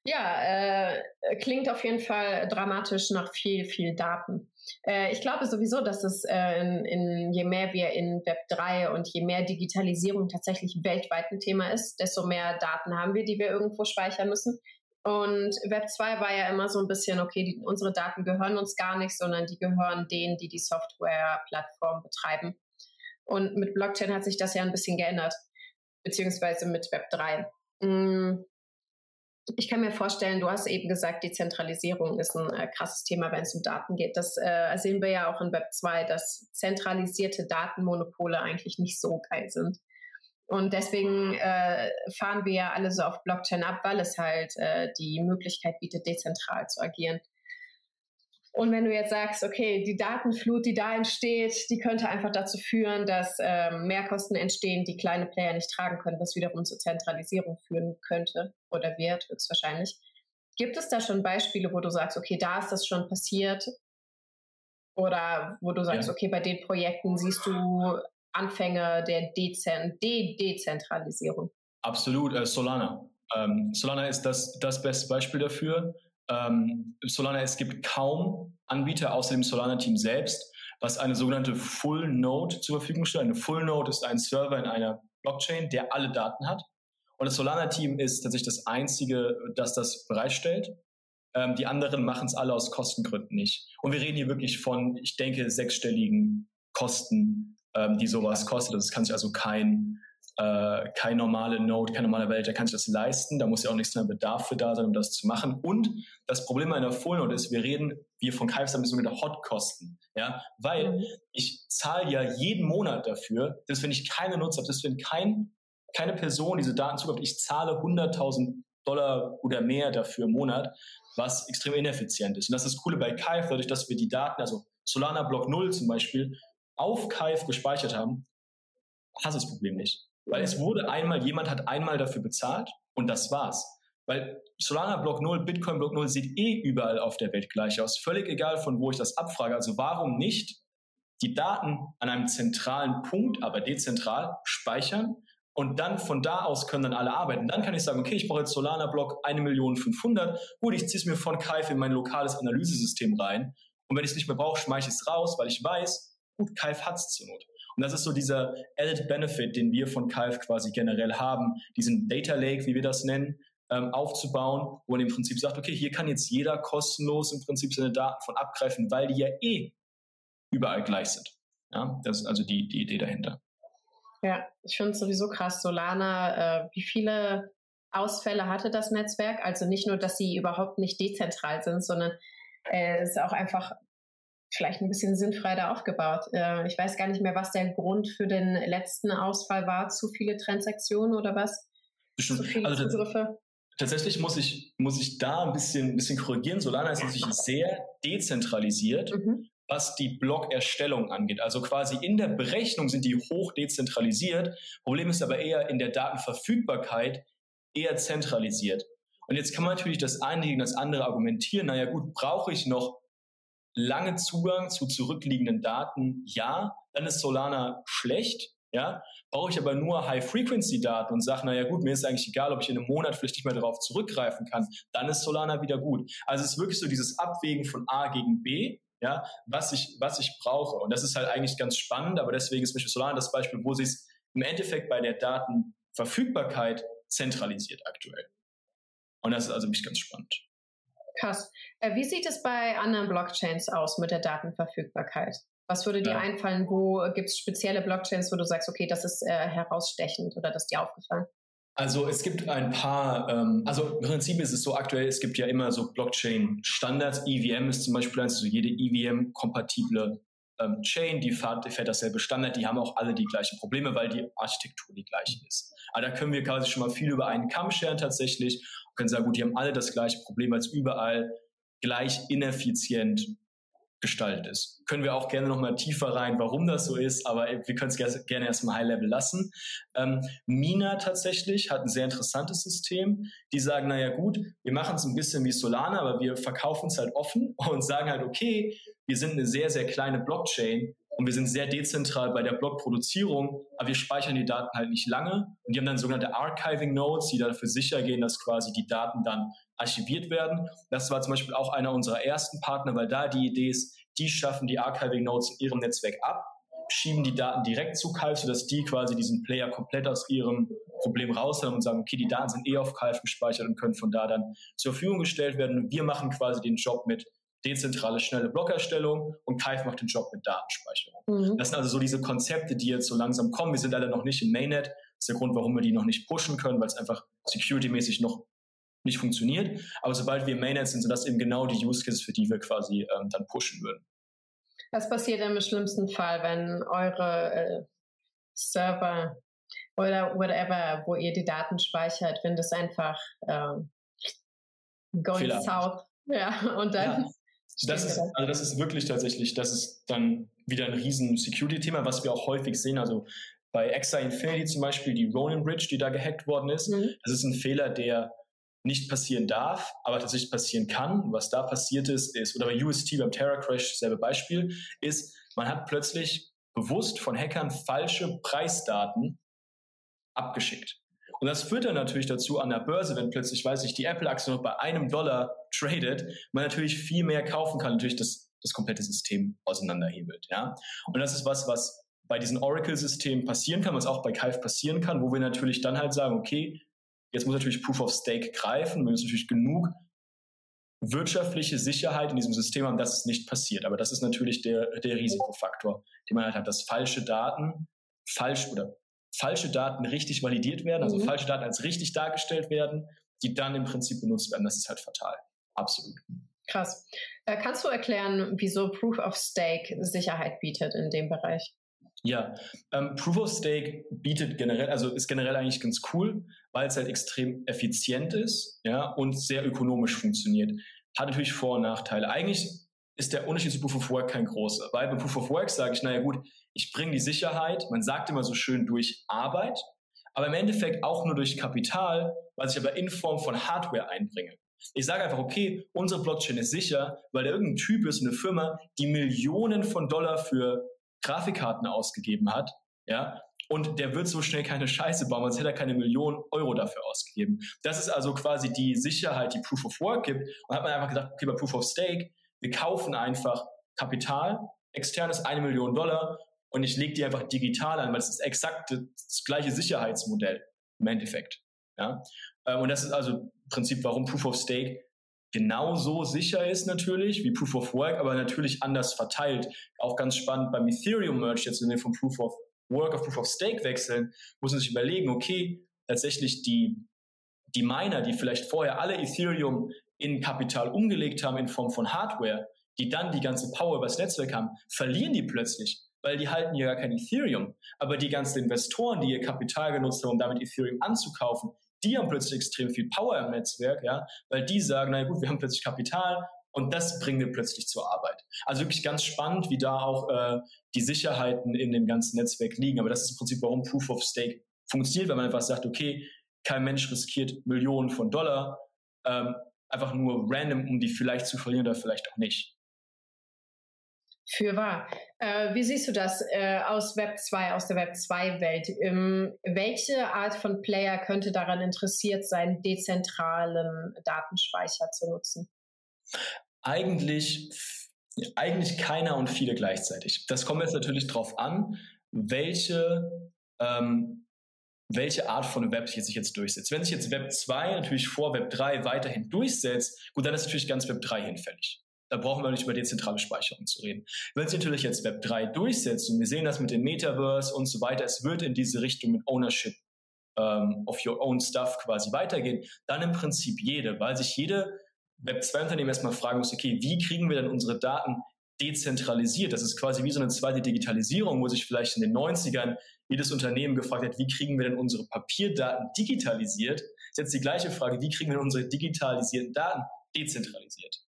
Ja, äh, klingt auf jeden Fall dramatisch nach viel, viel Daten. Äh, ich glaube sowieso, dass es äh, in, in, je mehr wir in Web 3 und je mehr Digitalisierung tatsächlich weltweit ein Thema ist, desto mehr Daten haben wir, die wir irgendwo speichern müssen. Und Web 2 war ja immer so ein bisschen, okay, die, unsere Daten gehören uns gar nicht, sondern die gehören denen, die die Software-Plattform betreiben. Und mit Blockchain hat sich das ja ein bisschen geändert, beziehungsweise mit Web 3. Mm, ich kann mir vorstellen, du hast eben gesagt, Dezentralisierung ist ein äh, krasses Thema, wenn es um Daten geht. Das äh, sehen wir ja auch in Web 2, dass zentralisierte Datenmonopole eigentlich nicht so geil sind. Und deswegen äh, fahren wir ja alle so auf Blockchain ab, weil es halt äh, die Möglichkeit bietet, dezentral zu agieren. Und wenn du jetzt sagst, okay, die Datenflut, die da entsteht, die könnte einfach dazu führen, dass ähm, Mehrkosten entstehen, die kleine Player nicht tragen können, was wiederum zur Zentralisierung führen könnte oder wird, höchstwahrscheinlich. Gibt es da schon Beispiele, wo du sagst, okay, da ist das schon passiert? Oder wo du sagst, ja. okay, bei den Projekten siehst du Anfänge der Dezen De Dezentralisierung. Absolut, äh, Solana. Ähm, Solana ist das, das beste Beispiel dafür. Ähm, Solana, es gibt kaum Anbieter außer dem Solana-Team selbst, was eine sogenannte Full Node zur Verfügung stellt. Eine Full Node ist ein Server in einer Blockchain, der alle Daten hat. Und das Solana-Team ist tatsächlich das einzige, das das bereitstellt. Ähm, die anderen machen es alle aus Kostengründen nicht. Und wir reden hier wirklich von, ich denke, sechsstelligen Kosten ähm, die sowas kostet. Das kann sich also kein, äh, kein normale Node, kein normaler Welt, der kann sich das leisten. Da muss ja auch nichts mehr Bedarf für da sein, um das zu machen. Und das Problem einer Full Node ist, wir reden, wir von Kaips haben sogenannte Hot-Kosten. Ja, weil mhm. ich zahle ja jeden Monat dafür, dass wenn ich keine Nutzer habe, dass wenn kein, keine Person diese Daten zukommt, ich zahle 100.000 Dollar oder mehr dafür im Monat, was extrem ineffizient ist. Und das ist das Coole bei Kaif, dadurch, dass wir die Daten, also Solana Block 0 zum Beispiel, auf KF gespeichert haben, hast du das Problem nicht. Weil es wurde einmal, jemand hat einmal dafür bezahlt und das war's. Weil Solana Block 0, Bitcoin Block 0 sieht eh überall auf der Welt gleich aus. Völlig egal, von wo ich das abfrage. Also warum nicht die Daten an einem zentralen Punkt, aber dezentral speichern Und dann von da aus können dann alle arbeiten. Dann kann ich sagen, okay, ich brauche jetzt Solana-Block 1.500.000. Gut, ich ziehe es mir von Kaif in mein lokales Analysesystem rein. Und wenn ich es nicht mehr brauche, schmeiße ich es raus, weil ich weiß, Kaif hat es zur Not. Und das ist so dieser Added Benefit, den wir von Kaif quasi generell haben, diesen Data Lake, wie wir das nennen, ähm, aufzubauen, wo man im Prinzip sagt, okay, hier kann jetzt jeder kostenlos im Prinzip seine Daten von abgreifen, weil die ja eh überall gleich sind. Ja, das ist also die, die Idee dahinter. Ja, ich finde es sowieso krass, Solana, äh, wie viele Ausfälle hatte das Netzwerk? Also nicht nur, dass sie überhaupt nicht dezentral sind, sondern äh, es ist auch einfach vielleicht ein bisschen sinnfrei da aufgebaut. Äh, ich weiß gar nicht mehr, was der Grund für den letzten Ausfall war. Zu viele Transaktionen oder was? Bestimmt. Zu viele also Zugriffe? Tatsächlich muss ich, muss ich da ein bisschen, ein bisschen korrigieren. Solana ist natürlich sehr dezentralisiert. Mhm was die Blockerstellung angeht. Also quasi in der Berechnung sind die hoch dezentralisiert. Problem ist aber eher in der Datenverfügbarkeit eher zentralisiert. Und jetzt kann man natürlich das eine gegen das andere argumentieren. Naja gut, brauche ich noch lange Zugang zu zurückliegenden Daten? Ja, dann ist Solana schlecht. Ja, brauche ich aber nur High-Frequency-Daten und sage, naja gut, mir ist eigentlich egal, ob ich in einem Monat vielleicht nicht mehr darauf zurückgreifen kann, dann ist Solana wieder gut. Also es ist wirklich so dieses Abwägen von A gegen B ja, was ich, was ich brauche. Und das ist halt eigentlich ganz spannend, aber deswegen ist Beispiel Solana das Beispiel, wo sie es im Endeffekt bei der Datenverfügbarkeit zentralisiert aktuell. Und das ist also wirklich ganz spannend. Krass. Äh, wie sieht es bei anderen Blockchains aus mit der Datenverfügbarkeit? Was würde dir ja. einfallen? Wo gibt es spezielle Blockchains, wo du sagst, okay, das ist äh, herausstechend oder das ist dir aufgefallen? Also es gibt ein paar, ähm, also im Prinzip ist es so aktuell, es gibt ja immer so Blockchain-Standards. EVM ist zum Beispiel eins, also jede EVM-kompatible ähm, Chain, die fährt, die fährt dasselbe Standard, die haben auch alle die gleichen Probleme, weil die Architektur die gleiche ist. Aber da können wir quasi schon mal viel über einen Kamm scheren tatsächlich und können sagen, gut, die haben alle das gleiche Problem, als überall gleich ineffizient gestaltet ist. Können wir auch gerne nochmal tiefer rein, warum das so ist, aber wir können es gerne erstmal High-Level lassen. Ähm, Mina tatsächlich hat ein sehr interessantes System. Die sagen, naja gut, wir machen es ein bisschen wie Solana, aber wir verkaufen es halt offen und sagen halt, okay, wir sind eine sehr, sehr kleine Blockchain und wir sind sehr dezentral bei der Blockproduzierung, aber wir speichern die Daten halt nicht lange. Und die haben dann sogenannte Archiving Nodes, die dafür sicher gehen, dass quasi die Daten dann archiviert werden. Das war zum Beispiel auch einer unserer ersten Partner, weil da die Idee ist, die schaffen die Archiving Nodes in ihrem Netzwerk ab, schieben die Daten direkt zu Calv, sodass die quasi diesen Player komplett aus ihrem Problem raus haben und sagen, okay, die Daten sind eh auf Calv gespeichert und können von da dann zur Verfügung gestellt werden. Und wir machen quasi den Job mit dezentrale, schnelle Blockerstellung und Kive macht den Job mit Datenspeicherung. Mhm. Das sind also so diese Konzepte, die jetzt so langsam kommen. Wir sind leider noch nicht in Mainnet. Das ist der Grund, warum wir die noch nicht pushen können, weil es einfach security-mäßig noch nicht funktioniert. Aber sobald wir Mainnet sind, sind das eben genau die Use Cases, für die wir quasi ähm, dann pushen würden. Was passiert im schlimmsten Fall, wenn eure äh, Server oder whatever, wo ihr die Daten speichert, wenn das einfach ähm, going Fehler. south ja, und dann. Ja. Das ist, also das ist wirklich tatsächlich, das ist dann wieder ein riesen Security-Thema, was wir auch häufig sehen. Also bei Exa Infinity zum Beispiel, die Ronin Bridge, die da gehackt worden ist, mhm. das ist ein Fehler, der nicht passieren darf, aber tatsächlich passieren kann. Was da passiert ist, ist, oder bei UST beim Terra Crash, selbe Beispiel, ist, man hat plötzlich bewusst von Hackern falsche Preisdaten abgeschickt. Und das führt dann natürlich dazu an der Börse, wenn plötzlich, weiß ich, die Apple-Aktie noch bei einem Dollar tradet, man natürlich viel mehr kaufen kann, natürlich das, das komplette System auseinanderhebelt. Ja? Und das ist was, was bei diesen Oracle-Systemen passieren kann, was auch bei Kive passieren kann, wo wir natürlich dann halt sagen, okay, jetzt muss natürlich Proof of Stake greifen, wir müssen natürlich genug wirtschaftliche Sicherheit in diesem System haben, dass es nicht passiert. Aber das ist natürlich der, der Risikofaktor, den man halt hat, dass falsche Daten falsch oder falsche Daten richtig validiert werden, also mhm. falsche Daten als richtig dargestellt werden, die dann im Prinzip benutzt werden. Das ist halt fatal. Absolut. Krass. Äh, kannst du erklären, wieso Proof of Stake Sicherheit bietet in dem Bereich? Ja, ähm, Proof of Stake bietet generell, also ist generell eigentlich ganz cool, weil es halt extrem effizient ist, ja, und sehr ökonomisch funktioniert. Hat natürlich Vor- und Nachteile. Eigentlich ist der Unterschied zu Proof of Work kein großer, weil bei Proof of Work sage ich, naja gut, ich bringe die Sicherheit, man sagt immer so schön durch Arbeit, aber im Endeffekt auch nur durch Kapital, was ich aber in Form von Hardware einbringe. Ich sage einfach, okay, unsere Blockchain ist sicher, weil da irgendein Typ ist, eine Firma, die Millionen von Dollar für Grafikkarten ausgegeben hat, ja, Und der wird so schnell keine Scheiße bauen, sonst hätte er keine Millionen Euro dafür ausgegeben. Das ist also quasi die Sicherheit, die Proof of Work gibt. Und hat man einfach gesagt, okay, bei Proof of Stake, wir kaufen einfach Kapital, externes eine Million Dollar und ich lege die einfach digital an, weil es ist exakt das gleiche Sicherheitsmodell im Endeffekt. Ja? Äh, und das ist also im Prinzip, warum Proof of Stake genauso sicher ist natürlich wie Proof of Work, aber natürlich anders verteilt. Auch ganz spannend beim Ethereum Merge, jetzt wenn wir von Proof of Work auf Proof of Stake wechseln, muss man sich überlegen, okay, tatsächlich die, die Miner, die vielleicht vorher alle Ethereum in Kapital umgelegt haben in Form von Hardware, die dann die ganze Power übers Netzwerk haben, verlieren die plötzlich, weil die halten ja gar kein Ethereum. Aber die ganzen Investoren, die ihr Kapital genutzt haben, um damit Ethereum anzukaufen, die haben plötzlich extrem viel Power im Netzwerk, ja, weil die sagen, na gut, wir haben plötzlich Kapital und das bringen wir plötzlich zur Arbeit. Also wirklich ganz spannend, wie da auch äh, die Sicherheiten in dem ganzen Netzwerk liegen. Aber das ist im Prinzip, warum Proof of Stake funktioniert, weil man einfach sagt, okay, kein Mensch riskiert Millionen von Dollar, ähm, einfach nur random, um die vielleicht zu verlieren oder vielleicht auch nicht. Für wahr. Äh, wie siehst du das äh, aus Web 2, aus der Web 2-Welt? Ähm, welche Art von Player könnte daran interessiert sein, dezentralen Datenspeicher zu nutzen? Eigentlich, eigentlich keiner und viele gleichzeitig. Das kommt jetzt natürlich darauf an, welche, ähm, welche Art von Web sich jetzt durchsetzt. Wenn sich jetzt Web 2 natürlich vor Web 3 weiterhin durchsetzt, gut, dann ist natürlich ganz Web 3 hinfällig. Da brauchen wir nicht über dezentrale Speicherung zu reden. Wenn sich natürlich jetzt Web 3 durchsetzt und wir sehen das mit dem Metaverse und so weiter, es wird in diese Richtung mit Ownership ähm, of your own stuff quasi weitergehen, dann im Prinzip jede, weil sich jede Web 2 Unternehmen erstmal fragen muss, okay, wie kriegen wir denn unsere Daten dezentralisiert? Das ist quasi wie so eine zweite Digitalisierung, wo sich vielleicht in den 90ern jedes Unternehmen gefragt hat, wie kriegen wir denn unsere Papierdaten digitalisiert? Das ist jetzt die gleiche Frage, wie kriegen wir denn unsere digitalisierten Daten dezentralisiert?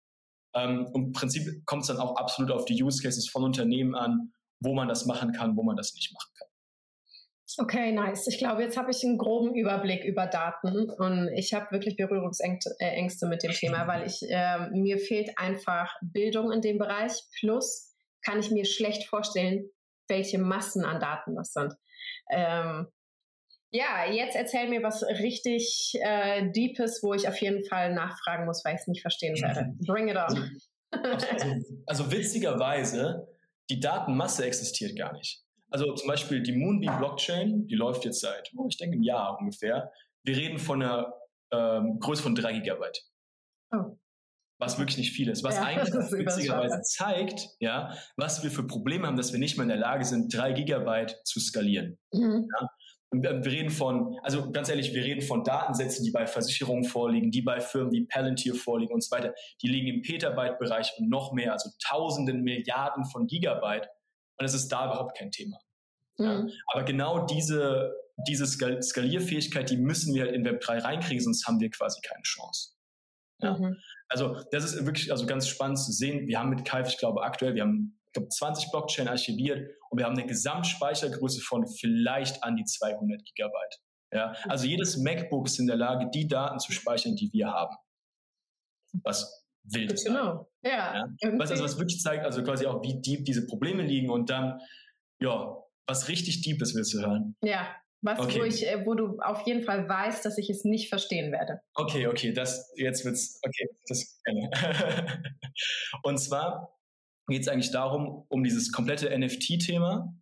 Ähm, Im Prinzip kommt es dann auch absolut auf die Use Cases von Unternehmen an, wo man das machen kann, wo man das nicht machen kann. Okay, nice. Ich glaube, jetzt habe ich einen groben Überblick über Daten und ich habe wirklich Berührungsängste äh, mit dem Thema, weil ich äh, mir fehlt einfach Bildung in dem Bereich. Plus kann ich mir schlecht vorstellen, welche Massen an Daten das sind. Ähm, ja, jetzt erzähl mir was richtig äh, Deepes, wo ich auf jeden Fall nachfragen muss, weil ich es nicht verstehen werde. Bring it on. Also, also witzigerweise, die Datenmasse existiert gar nicht. Also zum Beispiel die Moonbee Blockchain, die läuft jetzt seit, oh, ich denke, einem Jahr ungefähr. Wir reden von einer ähm, Größe von drei Gigabyte. Oh. Was wirklich nicht viel ist. Was ja, eigentlich witzigerweise zeigt, ja, was wir für Probleme haben, dass wir nicht mehr in der Lage sind, drei Gigabyte zu skalieren. Mhm. Ja? Wir reden von, also ganz ehrlich, wir reden von Datensätzen, die bei Versicherungen vorliegen, die bei Firmen wie Palantir vorliegen und so weiter. Die liegen im Petabyte-Bereich und noch mehr, also Tausenden, Milliarden von Gigabyte. Und es ist da überhaupt kein Thema. Mhm. Ja. Aber genau diese, diese Skalierfähigkeit, die müssen wir halt in Web 3 reinkriegen, sonst haben wir quasi keine Chance. Ja. Mhm. Also das ist wirklich also ganz spannend zu sehen. Wir haben mit Kaif, ich glaube aktuell, wir haben glaube, 20 Blockchain archiviert und wir haben eine Gesamtspeichergröße von vielleicht an die 200 Gigabyte. Ja, also jedes MacBook ist in der Lage, die Daten zu speichern, die wir haben. Was wild ist. Genau. Ja. ja. Was, also, was wirklich zeigt, also quasi auch, wie deep diese Probleme liegen und dann, ja, was richtig deep ist, willst du hören. Ja. Was, okay. wo, ich, äh, wo du auf jeden Fall weißt, dass ich es nicht verstehen werde. Okay, okay, das, jetzt wird's, okay, das, und zwar, geht es eigentlich darum, um dieses komplette NFT-Thema,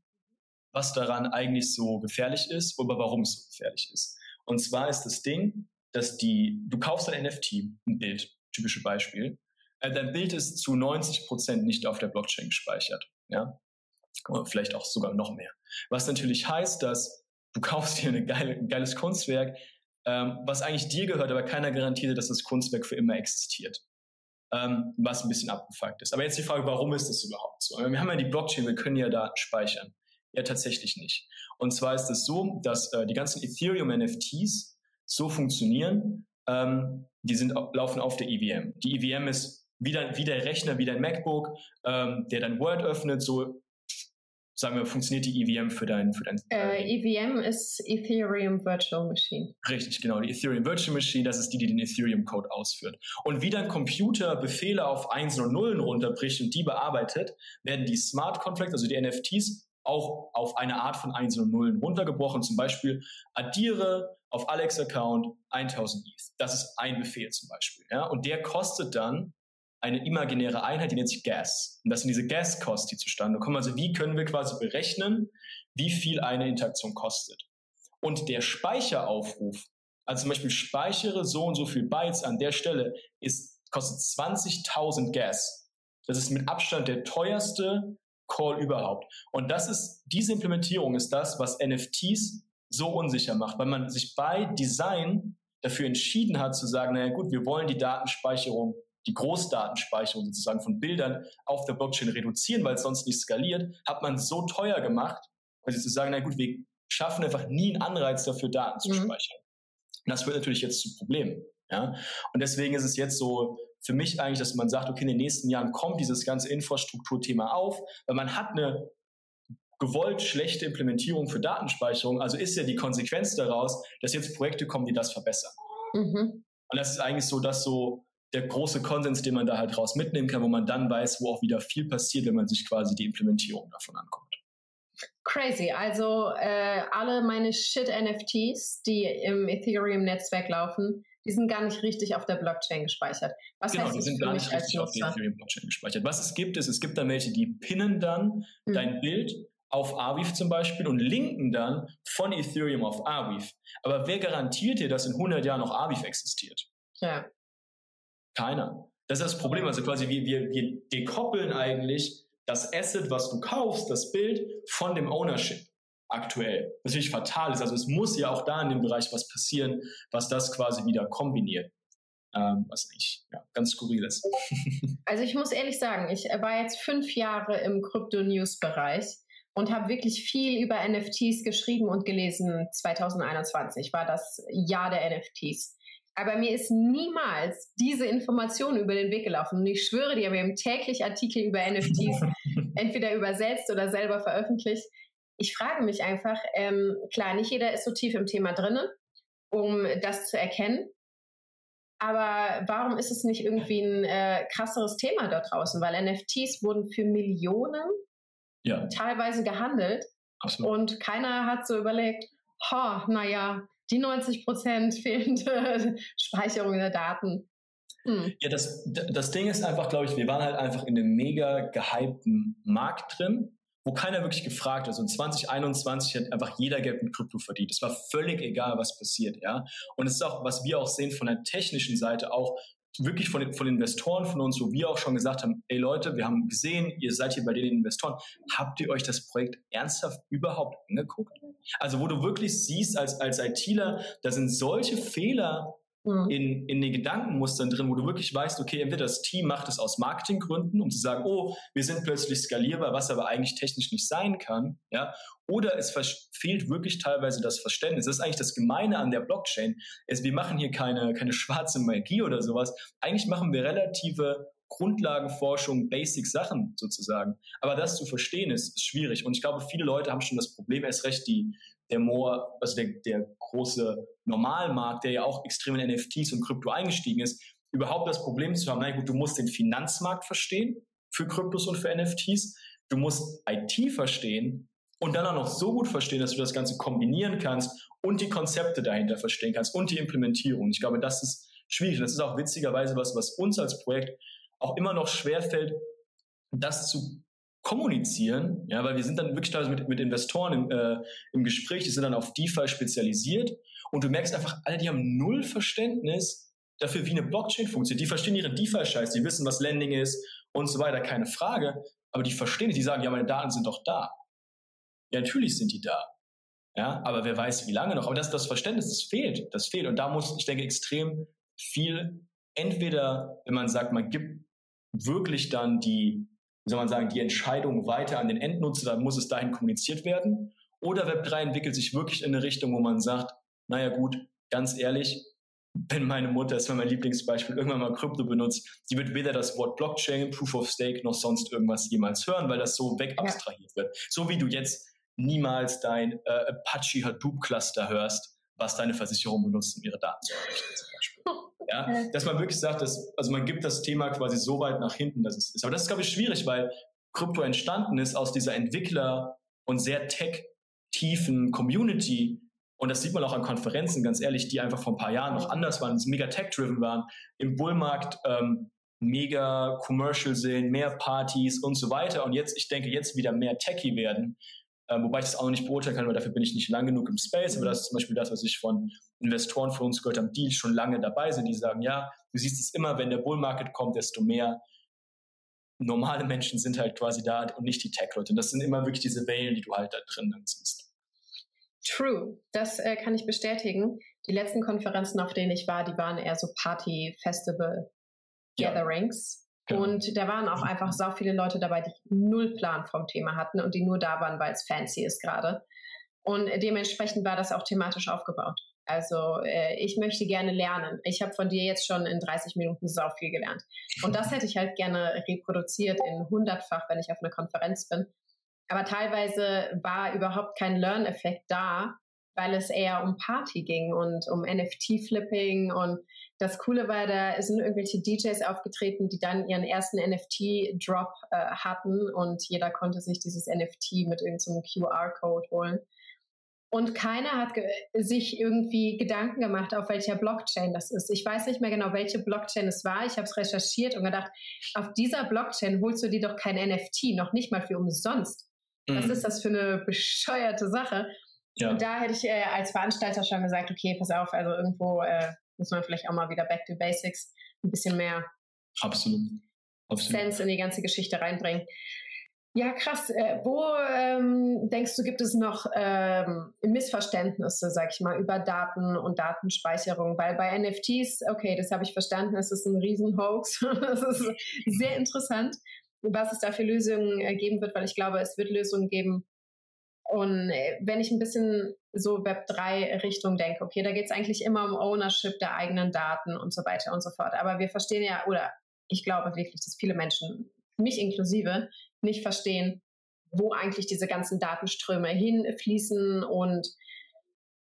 was daran eigentlich so gefährlich ist oder warum es so gefährlich ist. Und zwar ist das Ding, dass die, du kaufst ein NFT, ein Bild, typische Beispiel, äh, dein Bild ist zu 90 Prozent nicht auf der Blockchain gespeichert, ja, oder vielleicht auch sogar noch mehr. Was natürlich heißt, dass du kaufst dir eine geile, ein geiles Kunstwerk, ähm, was eigentlich dir gehört, aber keiner garantiert, dass das Kunstwerk für immer existiert ähm, was ein bisschen abgefuckt ist. Aber jetzt die Frage, warum ist das überhaupt so? Wir haben ja die Blockchain, wir können ja Daten speichern. Ja, tatsächlich nicht. Und zwar ist es so, dass äh, die ganzen Ethereum-NFTs so funktionieren, ähm, die sind, laufen auf der EVM. Die EVM ist wie, dein, wie der Rechner, wie dein MacBook, ähm, der dann Word öffnet, so sagen wir, funktioniert die EVM für dein, für dein äh, EVM ist Ethereum Virtual Machine. Richtig, genau. Die Ethereum Virtual Machine, das ist die, die den Ethereum Code ausführt. Und wie dein Computer Befehle auf Einsen und Nullen runterbricht und die bearbeitet, werden die Smart Contracts, also die NFTs, auch auf eine Art von Einsen und Nullen runtergebrochen. Zum Beispiel addiere auf Alex-Account 1000 ETH. Das ist ein Befehl zum Beispiel. Ja? Und der kostet dann eine imaginäre Einheit, die nennt sich Gas. Und das sind diese Gas-Costs, die zustande kommen. Also wie können wir quasi berechnen, wie viel eine Interaktion kostet? Und der Speicheraufruf, also zum Beispiel speichere so und so viel Bytes an der Stelle, ist, kostet 20.000 Gas. Das ist mit Abstand der teuerste Call überhaupt. Und das ist, diese Implementierung ist das, was NFTs so unsicher macht, weil man sich bei Design dafür entschieden hat zu sagen, naja gut, wir wollen die Datenspeicherung, die Großdatenspeicherung sozusagen von Bildern auf der Blockchain reduzieren, weil es sonst nicht skaliert, hat man so teuer gemacht, also zu sagen, na gut, wir schaffen einfach nie einen Anreiz dafür, Daten zu mhm. speichern. Und das wird natürlich jetzt zu Problemen. Ja? Und deswegen ist es jetzt so für mich eigentlich, dass man sagt, okay, in den nächsten Jahren kommt dieses ganze Infrastrukturthema auf, weil man hat eine gewollt schlechte Implementierung für Datenspeicherung. Also ist ja die Konsequenz daraus, dass jetzt Projekte kommen, die das verbessern. Mhm. Und das ist eigentlich so, dass so der große Konsens, den man da halt raus mitnehmen kann, wo man dann weiß, wo auch wieder viel passiert, wenn man sich quasi die Implementierung davon anguckt. Crazy. Also äh, alle meine Shit-NFTs, die im Ethereum-Netzwerk laufen, die sind gar nicht richtig auf der Blockchain gespeichert. Was genau, heißt die sind gar nicht richtig auf der Ethereum-Blockchain gespeichert. Was es gibt, ist, es gibt dann welche, die pinnen dann hm. dein Bild auf Arweave zum Beispiel und linken dann von Ethereum auf Arweave. Aber wer garantiert dir, dass in 100 Jahren noch Arweave existiert? Ja. Keiner. Das ist das Problem. Also quasi wir, wir, wir dekoppeln eigentlich das Asset, was du kaufst, das Bild, von dem Ownership aktuell. Was natürlich fatal ist. Also es muss ja auch da in dem Bereich was passieren, was das quasi wieder kombiniert. Ähm, was nicht ja, ganz skurril ist. Also ich muss ehrlich sagen, ich war jetzt fünf Jahre im Krypto-News-Bereich und habe wirklich viel über NFTs geschrieben und gelesen. 2021 war das Jahr der NFTs. Aber mir ist niemals diese Information über den Weg gelaufen. Und ich schwöre dir, wir haben täglich Artikel über NFTs entweder übersetzt oder selber veröffentlicht. Ich frage mich einfach, ähm, klar, nicht jeder ist so tief im Thema drinne, um das zu erkennen. Aber warum ist es nicht irgendwie ein äh, krasseres Thema dort draußen? Weil NFTs wurden für Millionen ja. teilweise gehandelt Absolut. und keiner hat so überlegt, ha, naja, die 90 Prozent fehlende Speicherung der Daten. Hm. Ja, das, das Ding ist einfach, glaube ich, wir waren halt einfach in einem mega gehypten Markt drin, wo keiner wirklich gefragt. Also in 2021 hat einfach jeder Geld mit Krypto verdient. Es war völlig egal, was passiert, ja. Und es ist auch, was wir auch sehen von der technischen Seite auch, wirklich von den, von den Investoren von uns, wo wir auch schon gesagt haben, ey Leute, wir haben gesehen, ihr seid hier bei den Investoren, habt ihr euch das Projekt ernsthaft überhaupt angeguckt? Also wo du wirklich siehst als, als ITler, da sind solche Fehler mhm. in, in den Gedankenmustern drin, wo du wirklich weißt, okay, entweder das Team macht es aus Marketinggründen, um zu sagen, oh, wir sind plötzlich skalierbar, was aber eigentlich technisch nicht sein kann, ja, oder es fehlt wirklich teilweise das Verständnis. Das ist eigentlich das Gemeine an der Blockchain. Ist, wir machen hier keine, keine schwarze Magie oder sowas. Eigentlich machen wir relative Grundlagenforschung, Basic Sachen sozusagen. Aber das zu verstehen ist, ist schwierig. Und ich glaube, viele Leute haben schon das Problem, erst recht die, der More, also der, der große Normalmarkt, der ja auch extrem in NFTs und Krypto eingestiegen ist, überhaupt das Problem zu haben, na gut, du musst den Finanzmarkt verstehen für Kryptos und für NFTs, du musst IT verstehen und dann auch noch so gut verstehen, dass du das Ganze kombinieren kannst und die Konzepte dahinter verstehen kannst und die Implementierung. Ich glaube, das ist schwierig. Das ist auch witzigerweise was, was uns als Projekt auch immer noch schwerfällt, das zu kommunizieren, ja, weil wir sind dann wirklich teilweise mit, mit Investoren im, äh, im Gespräch, die sind dann auf DeFi spezialisiert und du merkst einfach, alle, die haben null Verständnis dafür, wie eine Blockchain funktioniert. Die verstehen ihren DeFi-Scheiß, die wissen, was Lending ist und so weiter, keine Frage, aber die verstehen es, die sagen, ja, meine Daten sind doch da. Ja, natürlich sind die da. Ja, aber wer weiß, wie lange noch. Aber das, das Verständnis, das fehlt. Das fehlt. Und da muss, ich denke, extrem viel, entweder, wenn man sagt, man gibt wirklich dann die, wie soll man sagen, die Entscheidung weiter an den Endnutzer, dann muss es dahin kommuniziert werden. Oder Web3 entwickelt sich wirklich in eine Richtung, wo man sagt, naja gut, ganz ehrlich, wenn meine Mutter, das war mein Lieblingsbeispiel, irgendwann mal Krypto benutzt, die wird weder das Wort Blockchain, Proof of Stake noch sonst irgendwas jemals hören, weil das so wegabstrahiert ja. wird. So wie du jetzt niemals dein äh, Apache Hadoop Cluster hörst, was deine Versicherung benutzt, um ihre Daten zu Beispiel. Ja, dass man wirklich sagt, dass, also man gibt das Thema quasi so weit nach hinten, dass es ist. Aber das ist, glaube ich, schwierig, weil Krypto entstanden ist aus dieser Entwickler und sehr tech-tiefen Community, und das sieht man auch an Konferenzen, ganz ehrlich, die einfach vor ein paar Jahren noch anders waren, mega tech-driven waren, im Bullmarkt ähm, mega commercial sind, mehr Partys und so weiter. Und jetzt, ich denke, jetzt wieder mehr techy werden. Ähm, wobei ich das auch noch nicht beurteilen kann, weil dafür bin ich nicht lang genug im Space. Aber das ist zum Beispiel das, was ich von Investoren für uns gehört habe, die schon lange dabei sind, die sagen, ja, du siehst es immer, wenn der Bullmarket kommt, desto mehr normale Menschen sind halt quasi da und nicht die Tech-Leute. Und das sind immer wirklich diese Wellen, die du halt da drin dann siehst. True, das äh, kann ich bestätigen. Die letzten Konferenzen, auf denen ich war, die waren eher so Party, Festival, Gatherings. Ja. Genau. Und da waren auch einfach so viele Leute dabei, die null Plan vom Thema hatten und die nur da waren, weil es fancy ist gerade. Und dementsprechend war das auch thematisch aufgebaut. Also äh, ich möchte gerne lernen. Ich habe von dir jetzt schon in 30 Minuten so viel gelernt. Und das hätte ich halt gerne reproduziert in hundertfach, wenn ich auf einer Konferenz bin. Aber teilweise war überhaupt kein Learn-Effekt da, weil es eher um Party ging und um NFT-Flipping. Und das Coole war, da sind irgendwelche DJs aufgetreten, die dann ihren ersten NFT-Drop äh, hatten und jeder konnte sich dieses NFT mit irgendeinem so QR-Code holen. Und keiner hat sich irgendwie Gedanken gemacht, auf welcher Blockchain das ist. Ich weiß nicht mehr genau, welche Blockchain es war. Ich habe es recherchiert und gedacht, auf dieser Blockchain holst du dir doch kein NFT, noch nicht mal für umsonst. Mhm. Was ist das für eine bescheuerte Sache? Ja. Und da hätte ich äh, als Veranstalter schon gesagt, okay, pass auf, also irgendwo äh, muss man vielleicht auch mal wieder back to basics, ein bisschen mehr Absolut. Absolut. Sense in die ganze Geschichte reinbringen. Ja, krass. Äh, wo ähm, denkst du, gibt es noch ähm, Missverständnisse, sag ich mal, über Daten und Datenspeicherung? Weil bei NFTs, okay, das habe ich verstanden, es ist ein Riesenhoax. das ist sehr interessant, was es da für Lösungen äh, geben wird, weil ich glaube, es wird Lösungen geben. Und äh, wenn ich ein bisschen so Web 3 Richtung denke, okay, da geht es eigentlich immer um Ownership der eigenen Daten und so weiter und so fort. Aber wir verstehen ja, oder ich glaube wirklich, dass viele Menschen, mich inklusive, nicht verstehen, wo eigentlich diese ganzen Datenströme hinfließen und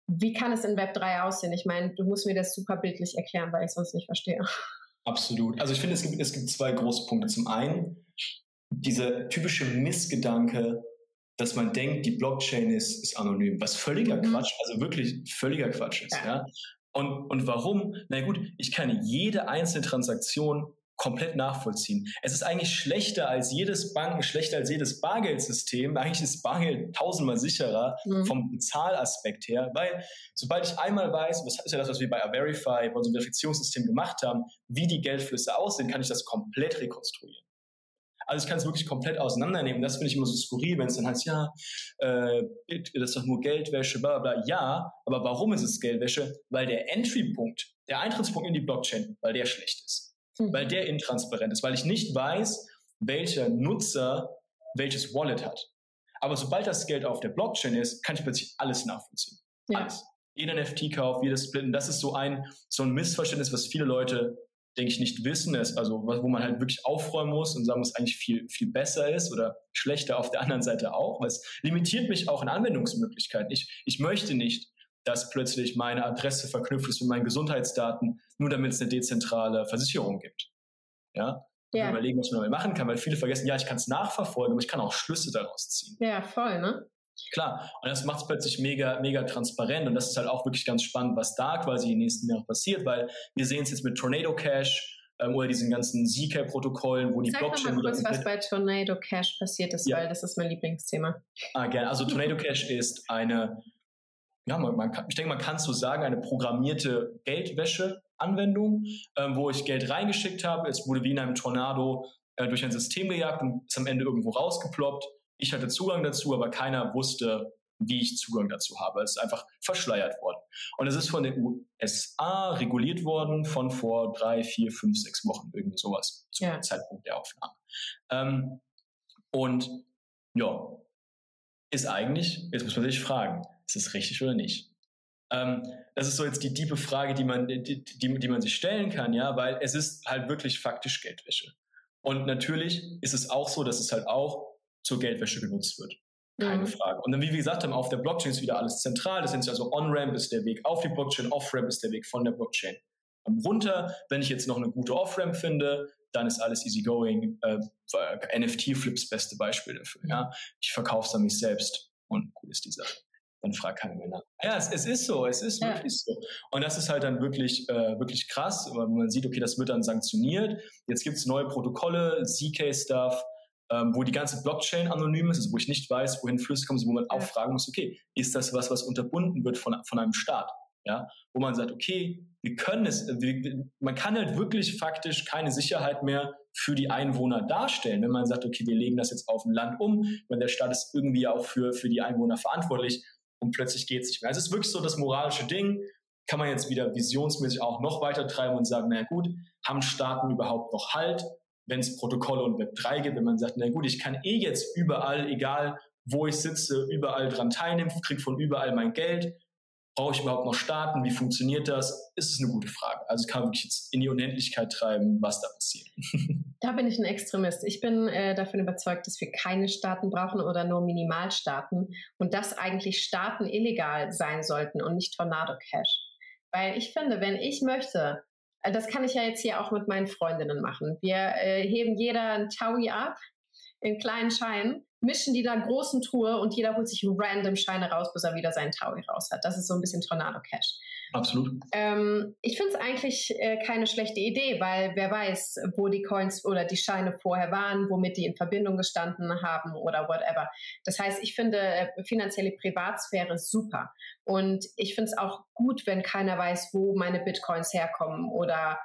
wie kann es in Web 3 aussehen? Ich meine, du musst mir das super bildlich erklären, weil ich sonst nicht verstehe. Absolut. Also ich finde, es gibt, es gibt zwei große Punkte. Zum einen, dieser typische Missgedanke, dass man denkt, die Blockchain ist, ist anonym, was völliger mhm. Quatsch, also wirklich völliger Quatsch ist. Ja. ja? Und, und warum? Na gut, ich kann jede einzelne Transaktion komplett nachvollziehen. Es ist eigentlich schlechter als jedes Banken, schlechter als jedes Bargeldsystem. Eigentlich ist Bargeld tausendmal sicherer mhm. vom Bezahlaspekt her, weil sobald ich einmal weiß, das ist ja das, was wir bei Verify, bei unserem Verifizierungssystem gemacht haben, wie die Geldflüsse aussehen, kann ich das komplett rekonstruieren. Also ich kann es wirklich komplett auseinandernehmen. Das finde ich immer so skurril, wenn es dann heißt, ja, äh, das ist doch nur Geldwäsche, bla bla bla. Ja, aber warum ist es Geldwäsche? Weil der Entry-Punkt, der Eintrittspunkt in die Blockchain, weil der schlecht ist mhm. weil der intransparent ist, weil ich nicht weiß, welcher Nutzer welches Wallet hat. Aber sobald das Geld auf der Blockchain ist, kann ich plötzlich alles nachvollziehen. Ja. Alles. Jeder NFT-Kauf, jedes Splitten, das ist so ein, so ein Missverständnis, was viele Leute, denke ich, nicht wissen, ist, also wo man halt wirklich aufräumen muss und sagen muss, eigentlich viel, viel besser ist oder schlechter auf der anderen Seite auch, weil es limitiert mich auch in Anwendungsmöglichkeiten. Ich, ich möchte nicht, dass plötzlich meine Adresse verknüpft ist mit meinen Gesundheitsdaten, nur damit es eine dezentrale Versicherung gibt. Ja? ja. Überlegen, was man damit machen kann, weil viele vergessen, ja, ich kann es nachverfolgen, aber ich kann auch Schlüsse daraus ziehen. Ja, voll, ne? Klar, und das macht es plötzlich mega, mega transparent und das ist halt auch wirklich ganz spannend, was da quasi in den nächsten Jahren passiert, weil wir sehen es jetzt mit Tornado Cash ähm, oder diesen ganzen ZK-Protokollen, wo die Sag Blockchain... Sag mal kurz, was bei Tornado Cash passiert ist, ja. weil das ist mein Lieblingsthema. Ah, gerne. Also Tornado Cash ist eine ja, man, man kann, ich denke, man kann es so sagen, eine programmierte Geldwäsche-Anwendung, ähm, wo ich Geld reingeschickt habe. Es wurde wie in einem Tornado äh, durch ein System gejagt und ist am Ende irgendwo rausgeploppt. Ich hatte Zugang dazu, aber keiner wusste, wie ich Zugang dazu habe. Es ist einfach verschleiert worden. Und es ist von der USA reguliert worden von vor drei, vier, fünf, sechs Wochen, irgendwie sowas, zum ja. Zeitpunkt der Aufnahme. Ähm, und ja, ist eigentlich, jetzt muss man sich fragen, ist es richtig oder nicht? Ähm, das ist so jetzt die tiefe Frage, die man, die, die, die man sich stellen kann, ja, weil es ist halt wirklich faktisch Geldwäsche. Und natürlich ist es auch so, dass es halt auch zur Geldwäsche genutzt wird. Keine mhm. Frage. Und dann, wie wir gesagt haben, auf der Blockchain ist wieder alles zentral. Das heißt also, On-Ramp ist der Weg auf die Blockchain, Off-Ramp ist der Weg von der Blockchain runter. Wenn ich jetzt noch eine gute Off-Ramp finde, dann ist alles easy going. Äh, NFT-Flips beste Beispiel dafür. Ja? Ich verkaufe es an mich selbst und cool ist die Sache. Dann fragt keiner mehr nach. Ja, es, es ist so, es ist ja. wirklich so. Und das ist halt dann wirklich, äh, wirklich krass, weil man sieht, okay, das wird dann sanktioniert. Jetzt gibt es neue Protokolle, ZK-Stuff, ähm, wo die ganze Blockchain anonym ist, also wo ich nicht weiß, wohin Flüsse kommen, wo man auch fragen muss, okay, ist das was, was unterbunden wird von, von einem Staat? Ja, wo man sagt, okay, wir können es, wir, man kann halt wirklich faktisch keine Sicherheit mehr für die Einwohner darstellen, wenn man sagt, okay, wir legen das jetzt auf ein Land um, weil der Staat ist irgendwie auch für, für die Einwohner verantwortlich und plötzlich geht es nicht mehr. Also es ist wirklich so das moralische Ding, kann man jetzt wieder visionsmäßig auch noch weiter treiben und sagen, naja gut, haben Staaten überhaupt noch Halt, wenn es Protokolle und Web 3 gibt, wenn man sagt, na gut, ich kann eh jetzt überall, egal wo ich sitze, überall dran teilnehmen, kriege von überall mein Geld, Brauche ich überhaupt noch starten? Wie funktioniert das? Ist es eine gute Frage. Also kann man wirklich jetzt in die Unendlichkeit treiben, was da passiert. Da bin ich ein Extremist. Ich bin äh, davon überzeugt, dass wir keine Staaten brauchen oder nur Minimalstaaten und dass eigentlich Staaten illegal sein sollten und nicht Tornado Cash. Weil ich finde, wenn ich möchte, das kann ich ja jetzt hier auch mit meinen Freundinnen machen. Wir äh, heben jeder ein Taui ab in kleinen Scheinen mischen die da großen Truhe und jeder holt sich random Scheine raus, bis er wieder seinen Taui raus hat. Das ist so ein bisschen Tornado Cash. Absolut. Ähm, ich finde es eigentlich äh, keine schlechte Idee, weil wer weiß, wo die Coins oder die Scheine vorher waren, womit die in Verbindung gestanden haben oder whatever. Das heißt, ich finde äh, finanzielle Privatsphäre super. Und ich finde es auch gut, wenn keiner weiß, wo meine Bitcoins herkommen oder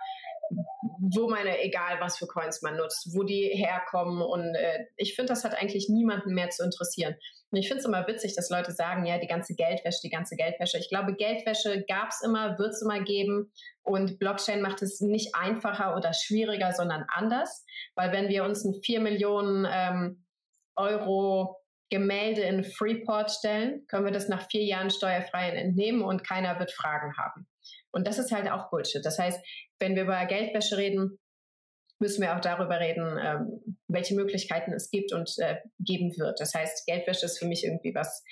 wo meine, egal was für Coins man nutzt, wo die herkommen. Und äh, ich finde, das hat eigentlich niemanden mehr zu interessieren. Und ich finde es immer witzig, dass Leute sagen, ja, die ganze Geldwäsche, die ganze Geldwäsche. Ich glaube, Geldwäsche gab es immer, wird es immer geben. Und Blockchain macht es nicht einfacher oder schwieriger, sondern anders. Weil wenn wir uns ein 4 Millionen ähm, Euro Gemälde in Freeport stellen, können wir das nach vier Jahren steuerfrei entnehmen und keiner wird Fragen haben. Und das ist halt auch Bullshit. Das heißt, wenn wir über Geldwäsche reden, müssen wir auch darüber reden, ähm, welche Möglichkeiten es gibt und äh, geben wird. Das heißt, Geldwäsche ist für mich irgendwie was.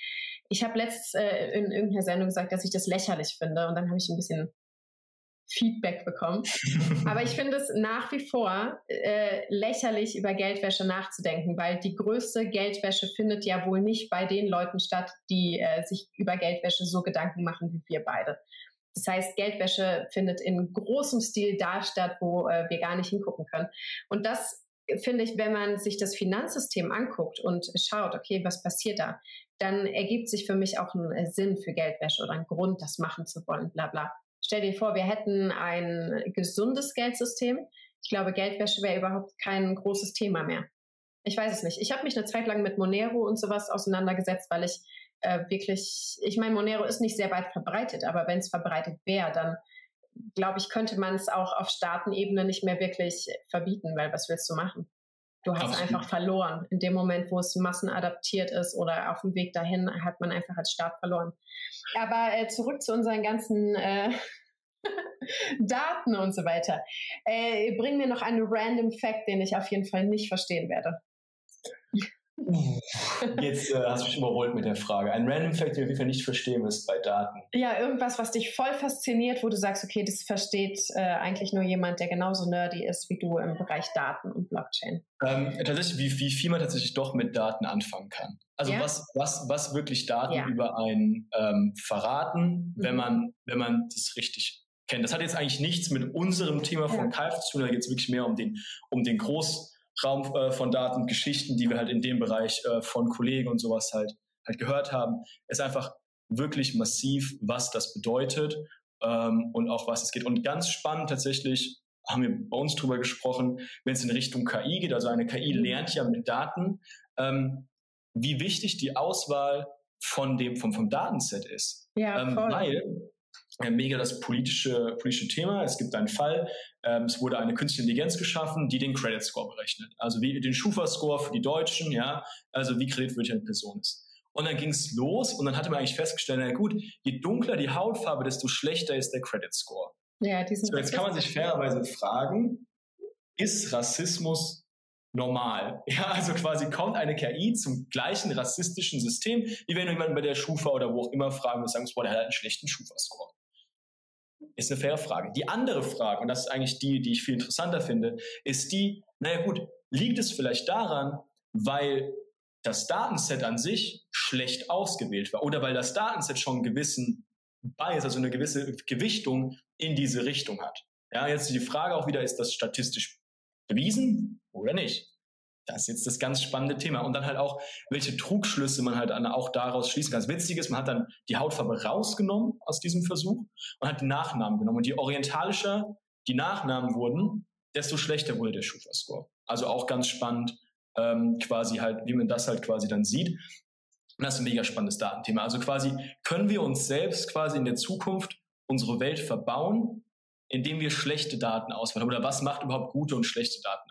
Ich habe letztens äh, in irgendeiner Sendung gesagt, dass ich das lächerlich finde und dann habe ich ein bisschen Feedback bekommen. Aber ich finde es nach wie vor äh, lächerlich, über Geldwäsche nachzudenken, weil die größte Geldwäsche findet ja wohl nicht bei den Leuten statt, die äh, sich über Geldwäsche so Gedanken machen wie wir beide. Das heißt, Geldwäsche findet in großem Stil da statt, wo äh, wir gar nicht hingucken können. Und das finde ich, wenn man sich das Finanzsystem anguckt und schaut, okay, was passiert da, dann ergibt sich für mich auch ein äh, Sinn für Geldwäsche oder ein Grund, das machen zu wollen, bla bla. Stell dir vor, wir hätten ein gesundes Geldsystem. Ich glaube, Geldwäsche wäre überhaupt kein großes Thema mehr. Ich weiß es nicht. Ich habe mich eine Zeit lang mit Monero und sowas auseinandergesetzt, weil ich äh, wirklich, ich meine, Monero ist nicht sehr weit verbreitet, aber wenn es verbreitet wäre, dann glaube ich, könnte man es auch auf Staatenebene nicht mehr wirklich verbieten, weil was willst du machen? Du hast Absolut. einfach verloren. In dem Moment, wo es massenadaptiert ist oder auf dem Weg dahin, hat man einfach als Staat verloren. Aber äh, zurück zu unseren ganzen äh, Daten und so weiter. Äh, bring mir noch einen random Fact, den ich auf jeden Fall nicht verstehen werde. Jetzt äh, hast du mich überholt mit der Frage. Ein Random Fact, den ich auf jeden Fall nicht verstehen ist bei Daten. Ja, irgendwas, was dich voll fasziniert, wo du sagst, okay, das versteht äh, eigentlich nur jemand, der genauso nerdy ist wie du im Bereich Daten und Blockchain. Ähm, tatsächlich, wie, wie viel man tatsächlich doch mit Daten anfangen kann. Also ja? was, was, was wirklich Daten ja. über einen ähm, verraten, mhm. wenn man, wenn man das richtig kennt. Das hat jetzt eigentlich nichts mit unserem Thema von ja. Kalf zu tun, da geht es wirklich mehr um den, um den Groß Raum äh, von Daten, Geschichten, die wir halt in dem Bereich äh, von Kollegen und sowas halt, halt gehört haben, ist einfach wirklich massiv, was das bedeutet ähm, und auch was es geht. Und ganz spannend tatsächlich haben wir bei uns drüber gesprochen, wenn es in Richtung KI geht, also eine KI lernt ja mit Daten, ähm, wie wichtig die Auswahl von dem, vom, vom Datenset ist. Ja, ähm, weil äh, mega das politische, politische Thema. Es gibt einen Fall, ähm, es wurde eine künstliche Intelligenz geschaffen, die den Credit Score berechnet. Also wie den Schufa-Score für die Deutschen, ja, also wie kreditwürdig eine Person ist. Und dann ging es los und dann hatte man eigentlich festgestellt, na gut, je dunkler die Hautfarbe, desto schlechter ist der Credit Score. Ja, diesen so, jetzt kann man sich fairerweise fragen, ist Rassismus normal. Ja, also quasi kommt eine KI zum gleichen rassistischen System, wie wenn jemand bei der Schufa oder wo auch immer fragen muss, sagen, boah, der hat einen schlechten Schufa-Score. Ist eine faire Frage. Die andere Frage, und das ist eigentlich die, die ich viel interessanter finde, ist die, naja gut, liegt es vielleicht daran, weil das Datenset an sich schlecht ausgewählt war oder weil das Datenset schon einen gewissen Bias, also eine gewisse Gewichtung in diese Richtung hat. Ja, jetzt die Frage auch wieder, ist das statistisch bewiesen oder nicht? Das ist jetzt das ganz spannende Thema. Und dann halt auch, welche Trugschlüsse man halt auch daraus schließen kann. Das Witzige ist, man hat dann die Hautfarbe rausgenommen aus diesem Versuch und hat die Nachnamen genommen. Und je orientalischer die Nachnamen wurden, desto schlechter wurde der Schufa-Score. Also auch ganz spannend, ähm, quasi halt, wie man das halt quasi dann sieht. Und das ist ein mega spannendes Datenthema. Also quasi können wir uns selbst quasi in der Zukunft unsere Welt verbauen, indem wir schlechte Daten auswählen. Oder was macht überhaupt gute und schlechte Daten?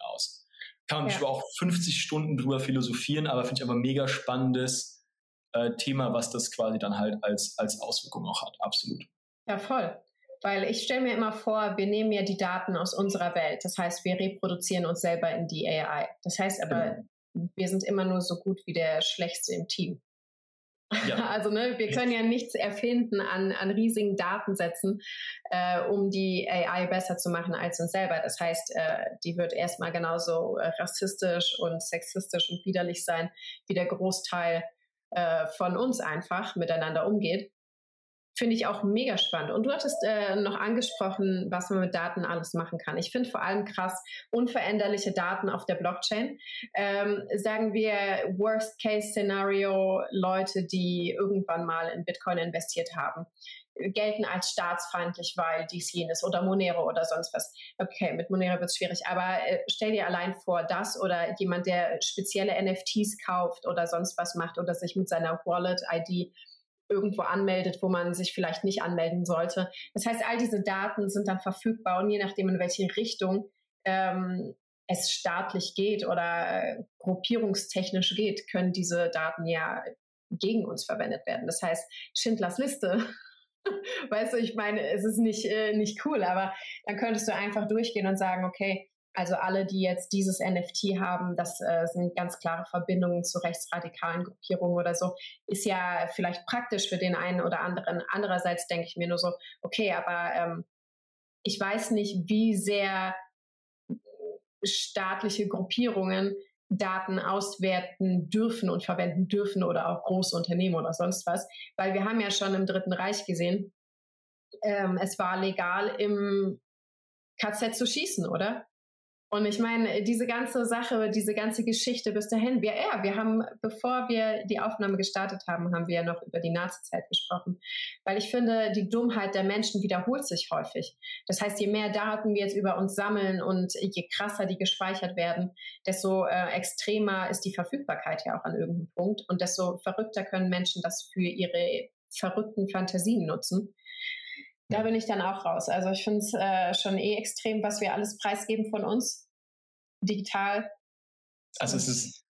Kann man ja. auch 50 Stunden drüber philosophieren, aber finde ich aber mega spannendes äh, Thema, was das quasi dann halt als, als Auswirkung auch hat. Absolut. Ja, voll. Weil ich stelle mir immer vor, wir nehmen ja die Daten aus unserer Welt. Das heißt, wir reproduzieren uns selber in die AI. Das heißt aber, genau. wir sind immer nur so gut wie der Schlechtste im Team. Ja. Also ne, wir können ja nichts erfinden an, an riesigen Datensätzen, äh, um die AI besser zu machen als uns selber. Das heißt, äh, die wird erstmal genauso äh, rassistisch und sexistisch und widerlich sein, wie der Großteil äh, von uns einfach miteinander umgeht. Finde ich auch mega spannend. Und du hattest äh, noch angesprochen, was man mit Daten alles machen kann. Ich finde vor allem krass unveränderliche Daten auf der Blockchain. Ähm, sagen wir Worst-Case-Szenario, Leute, die irgendwann mal in Bitcoin investiert haben gelten als staatsfeindlich, weil dies jenes oder Monero oder sonst was. Okay, mit Monero wird es schwierig, aber äh, stell dir allein vor, das oder jemand, der spezielle NFTs kauft oder sonst was macht oder sich mit seiner Wallet-ID irgendwo anmeldet, wo man sich vielleicht nicht anmelden sollte. Das heißt, all diese Daten sind dann verfügbar und je nachdem, in welche Richtung ähm, es staatlich geht oder äh, gruppierungstechnisch geht, können diese Daten ja gegen uns verwendet werden. Das heißt, Schindlers Liste weißt du, ich meine, es ist nicht, äh, nicht cool, aber dann könntest du einfach durchgehen und sagen, okay, also alle, die jetzt dieses NFT haben, das äh, sind ganz klare Verbindungen zu rechtsradikalen Gruppierungen oder so, ist ja vielleicht praktisch für den einen oder anderen. Andererseits denke ich mir nur so, okay, aber ähm, ich weiß nicht, wie sehr staatliche Gruppierungen Daten auswerten dürfen und verwenden dürfen oder auch große Unternehmen oder sonst was. Weil wir haben ja schon im Dritten Reich gesehen, ähm, es war legal im KZ zu schießen, oder? Und ich meine, diese ganze Sache, diese ganze Geschichte bis dahin, wir, ja, wir haben, bevor wir die Aufnahme gestartet haben, haben wir ja noch über die Nazizeit gesprochen. Weil ich finde, die Dummheit der Menschen wiederholt sich häufig. Das heißt, je mehr Daten wir jetzt über uns sammeln und je krasser die gespeichert werden, desto äh, extremer ist die Verfügbarkeit ja auch an irgendeinem Punkt und desto verrückter können Menschen das für ihre verrückten Fantasien nutzen da bin ich dann auch raus. Also ich finde es äh, schon eh extrem, was wir alles preisgeben von uns digital. Also es ist,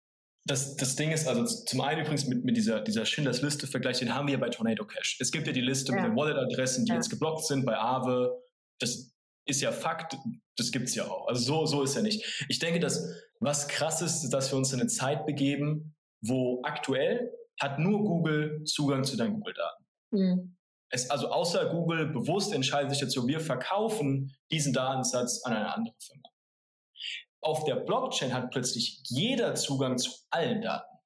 das, das Ding ist, also zum einen übrigens mit, mit dieser, dieser Schindlers Liste-Vergleich, den haben wir ja bei Tornado Cash. Es gibt ja die Liste ja. mit den Wallet-Adressen, die ja. jetzt geblockt sind bei Aave. Das ist ja Fakt, das gibt es ja auch. Also so, so ist ja nicht. Ich denke, dass was krass ist, dass wir uns in eine Zeit begeben, wo aktuell hat nur Google Zugang zu deinen Google-Daten. Mhm. Es, also außer Google bewusst entscheidet sich dazu, wir verkaufen diesen Datensatz an eine andere Firma. Auf der Blockchain hat plötzlich jeder Zugang zu allen Daten,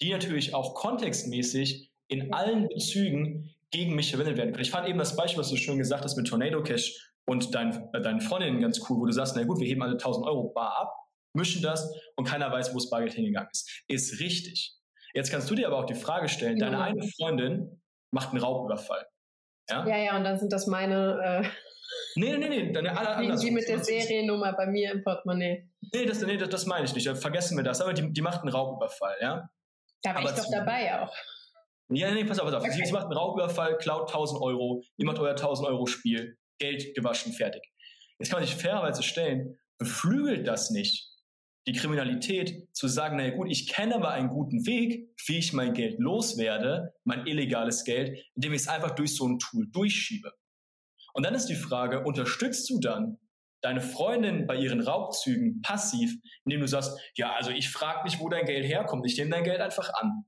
die natürlich auch kontextmäßig in allen Bezügen gegen mich verwendet werden können. Ich fand eben das Beispiel, was du schon gesagt hast mit Tornado Cash und dein, äh, deinen Freundinnen ganz cool, wo du sagst, na gut, wir heben alle 1000 Euro bar ab, mischen das und keiner weiß, wo das Bargeld hingegangen ist. Ist richtig. Jetzt kannst du dir aber auch die Frage stellen, deine eine Freundin macht einen Raubüberfall. Ja, ja, ja und dann sind das meine äh, Nee, nee, nee, deine alle anders. Die mit der Seriennummer bei mir im Portemonnaie. Nee, das, nee, das, das meine ich nicht. Vergessen wir das. Aber die, die macht einen Raubüberfall, ja? Da war ich doch dabei auch. Ja, nee, pass auf, pass auf. Okay. Sie, sie macht einen Raubüberfall, klaut 1000 Euro, ihr macht euer 1000 Euro Spiel, Geld gewaschen, fertig. Jetzt kann man sich fairerweise stellen, beflügelt das nicht die Kriminalität zu sagen, naja gut, ich kenne aber einen guten Weg, wie ich mein Geld loswerde, mein illegales Geld, indem ich es einfach durch so ein Tool durchschiebe. Und dann ist die Frage, unterstützt du dann deine Freundin bei ihren Raubzügen passiv, indem du sagst, ja, also ich frage nicht, wo dein Geld herkommt, ich nehme dein Geld einfach an.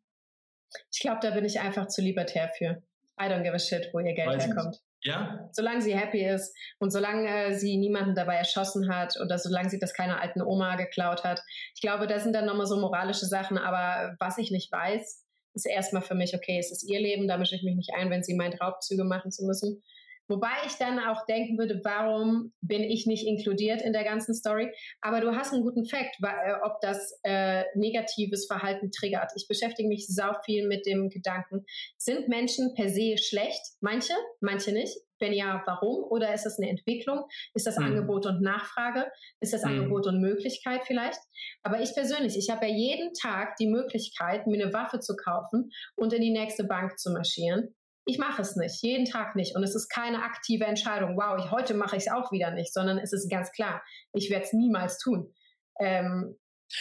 Ich glaube, da bin ich einfach zu libertär für. I don't give a shit, wo ihr Geld Weiß herkommt. Ja. Solange sie happy ist und solange äh, sie niemanden dabei erschossen hat oder solange sie das keiner alten Oma geklaut hat. Ich glaube, das sind dann nochmal so moralische Sachen, aber was ich nicht weiß, ist erstmal für mich, okay, es ist ihr Leben, da mische ich mich nicht ein, wenn sie meint, Raubzüge machen zu müssen. Wobei ich dann auch denken würde, warum bin ich nicht inkludiert in der ganzen Story? Aber du hast einen guten Fakt, äh, ob das äh, negatives Verhalten triggert. Ich beschäftige mich sau viel mit dem Gedanken, sind Menschen per se schlecht? Manche, manche nicht. Wenn ja, warum? Oder ist das eine Entwicklung? Ist das mhm. Angebot und Nachfrage? Ist das mhm. Angebot und Möglichkeit vielleicht? Aber ich persönlich, ich habe ja jeden Tag die Möglichkeit, mir eine Waffe zu kaufen und in die nächste Bank zu marschieren. Ich mache es nicht, jeden Tag nicht. Und es ist keine aktive Entscheidung, wow, ich, heute mache ich es auch wieder nicht, sondern es ist ganz klar, ich werde es niemals tun. Ähm,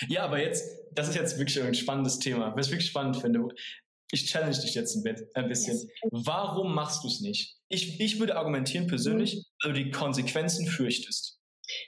ja, aber jetzt, das ist jetzt wirklich ein spannendes Thema. Was ich wirklich spannend finde, ich challenge dich jetzt ein bisschen. Warum machst du es nicht? Ich, ich würde argumentieren persönlich, mhm. weil du die Konsequenzen fürchtest.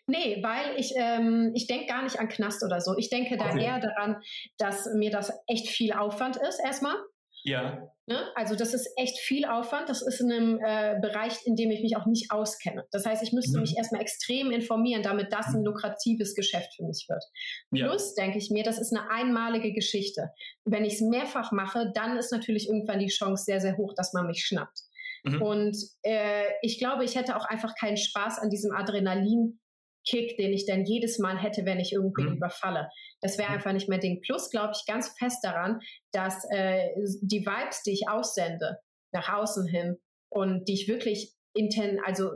Nee, weil ich, ähm, ich denke gar nicht an Knast oder so. Ich denke da okay. eher daran, dass mir das echt viel Aufwand ist, erstmal. Ja. Ne? Also das ist echt viel Aufwand. Das ist in einem äh, Bereich, in dem ich mich auch nicht auskenne. Das heißt, ich müsste mhm. mich erstmal extrem informieren, damit das ein lukratives Geschäft für mich wird. Ja. Plus denke ich mir, das ist eine einmalige Geschichte. Wenn ich es mehrfach mache, dann ist natürlich irgendwann die Chance sehr, sehr hoch, dass man mich schnappt. Mhm. Und äh, ich glaube, ich hätte auch einfach keinen Spaß an diesem Adrenalin Kick, den ich dann jedes Mal hätte, wenn ich irgendwie mhm. überfalle. Das wäre mhm. einfach nicht mehr Ding. Plus glaube ich ganz fest daran, dass äh, die Vibes, die ich aussende, nach außen hin und die ich wirklich inten, also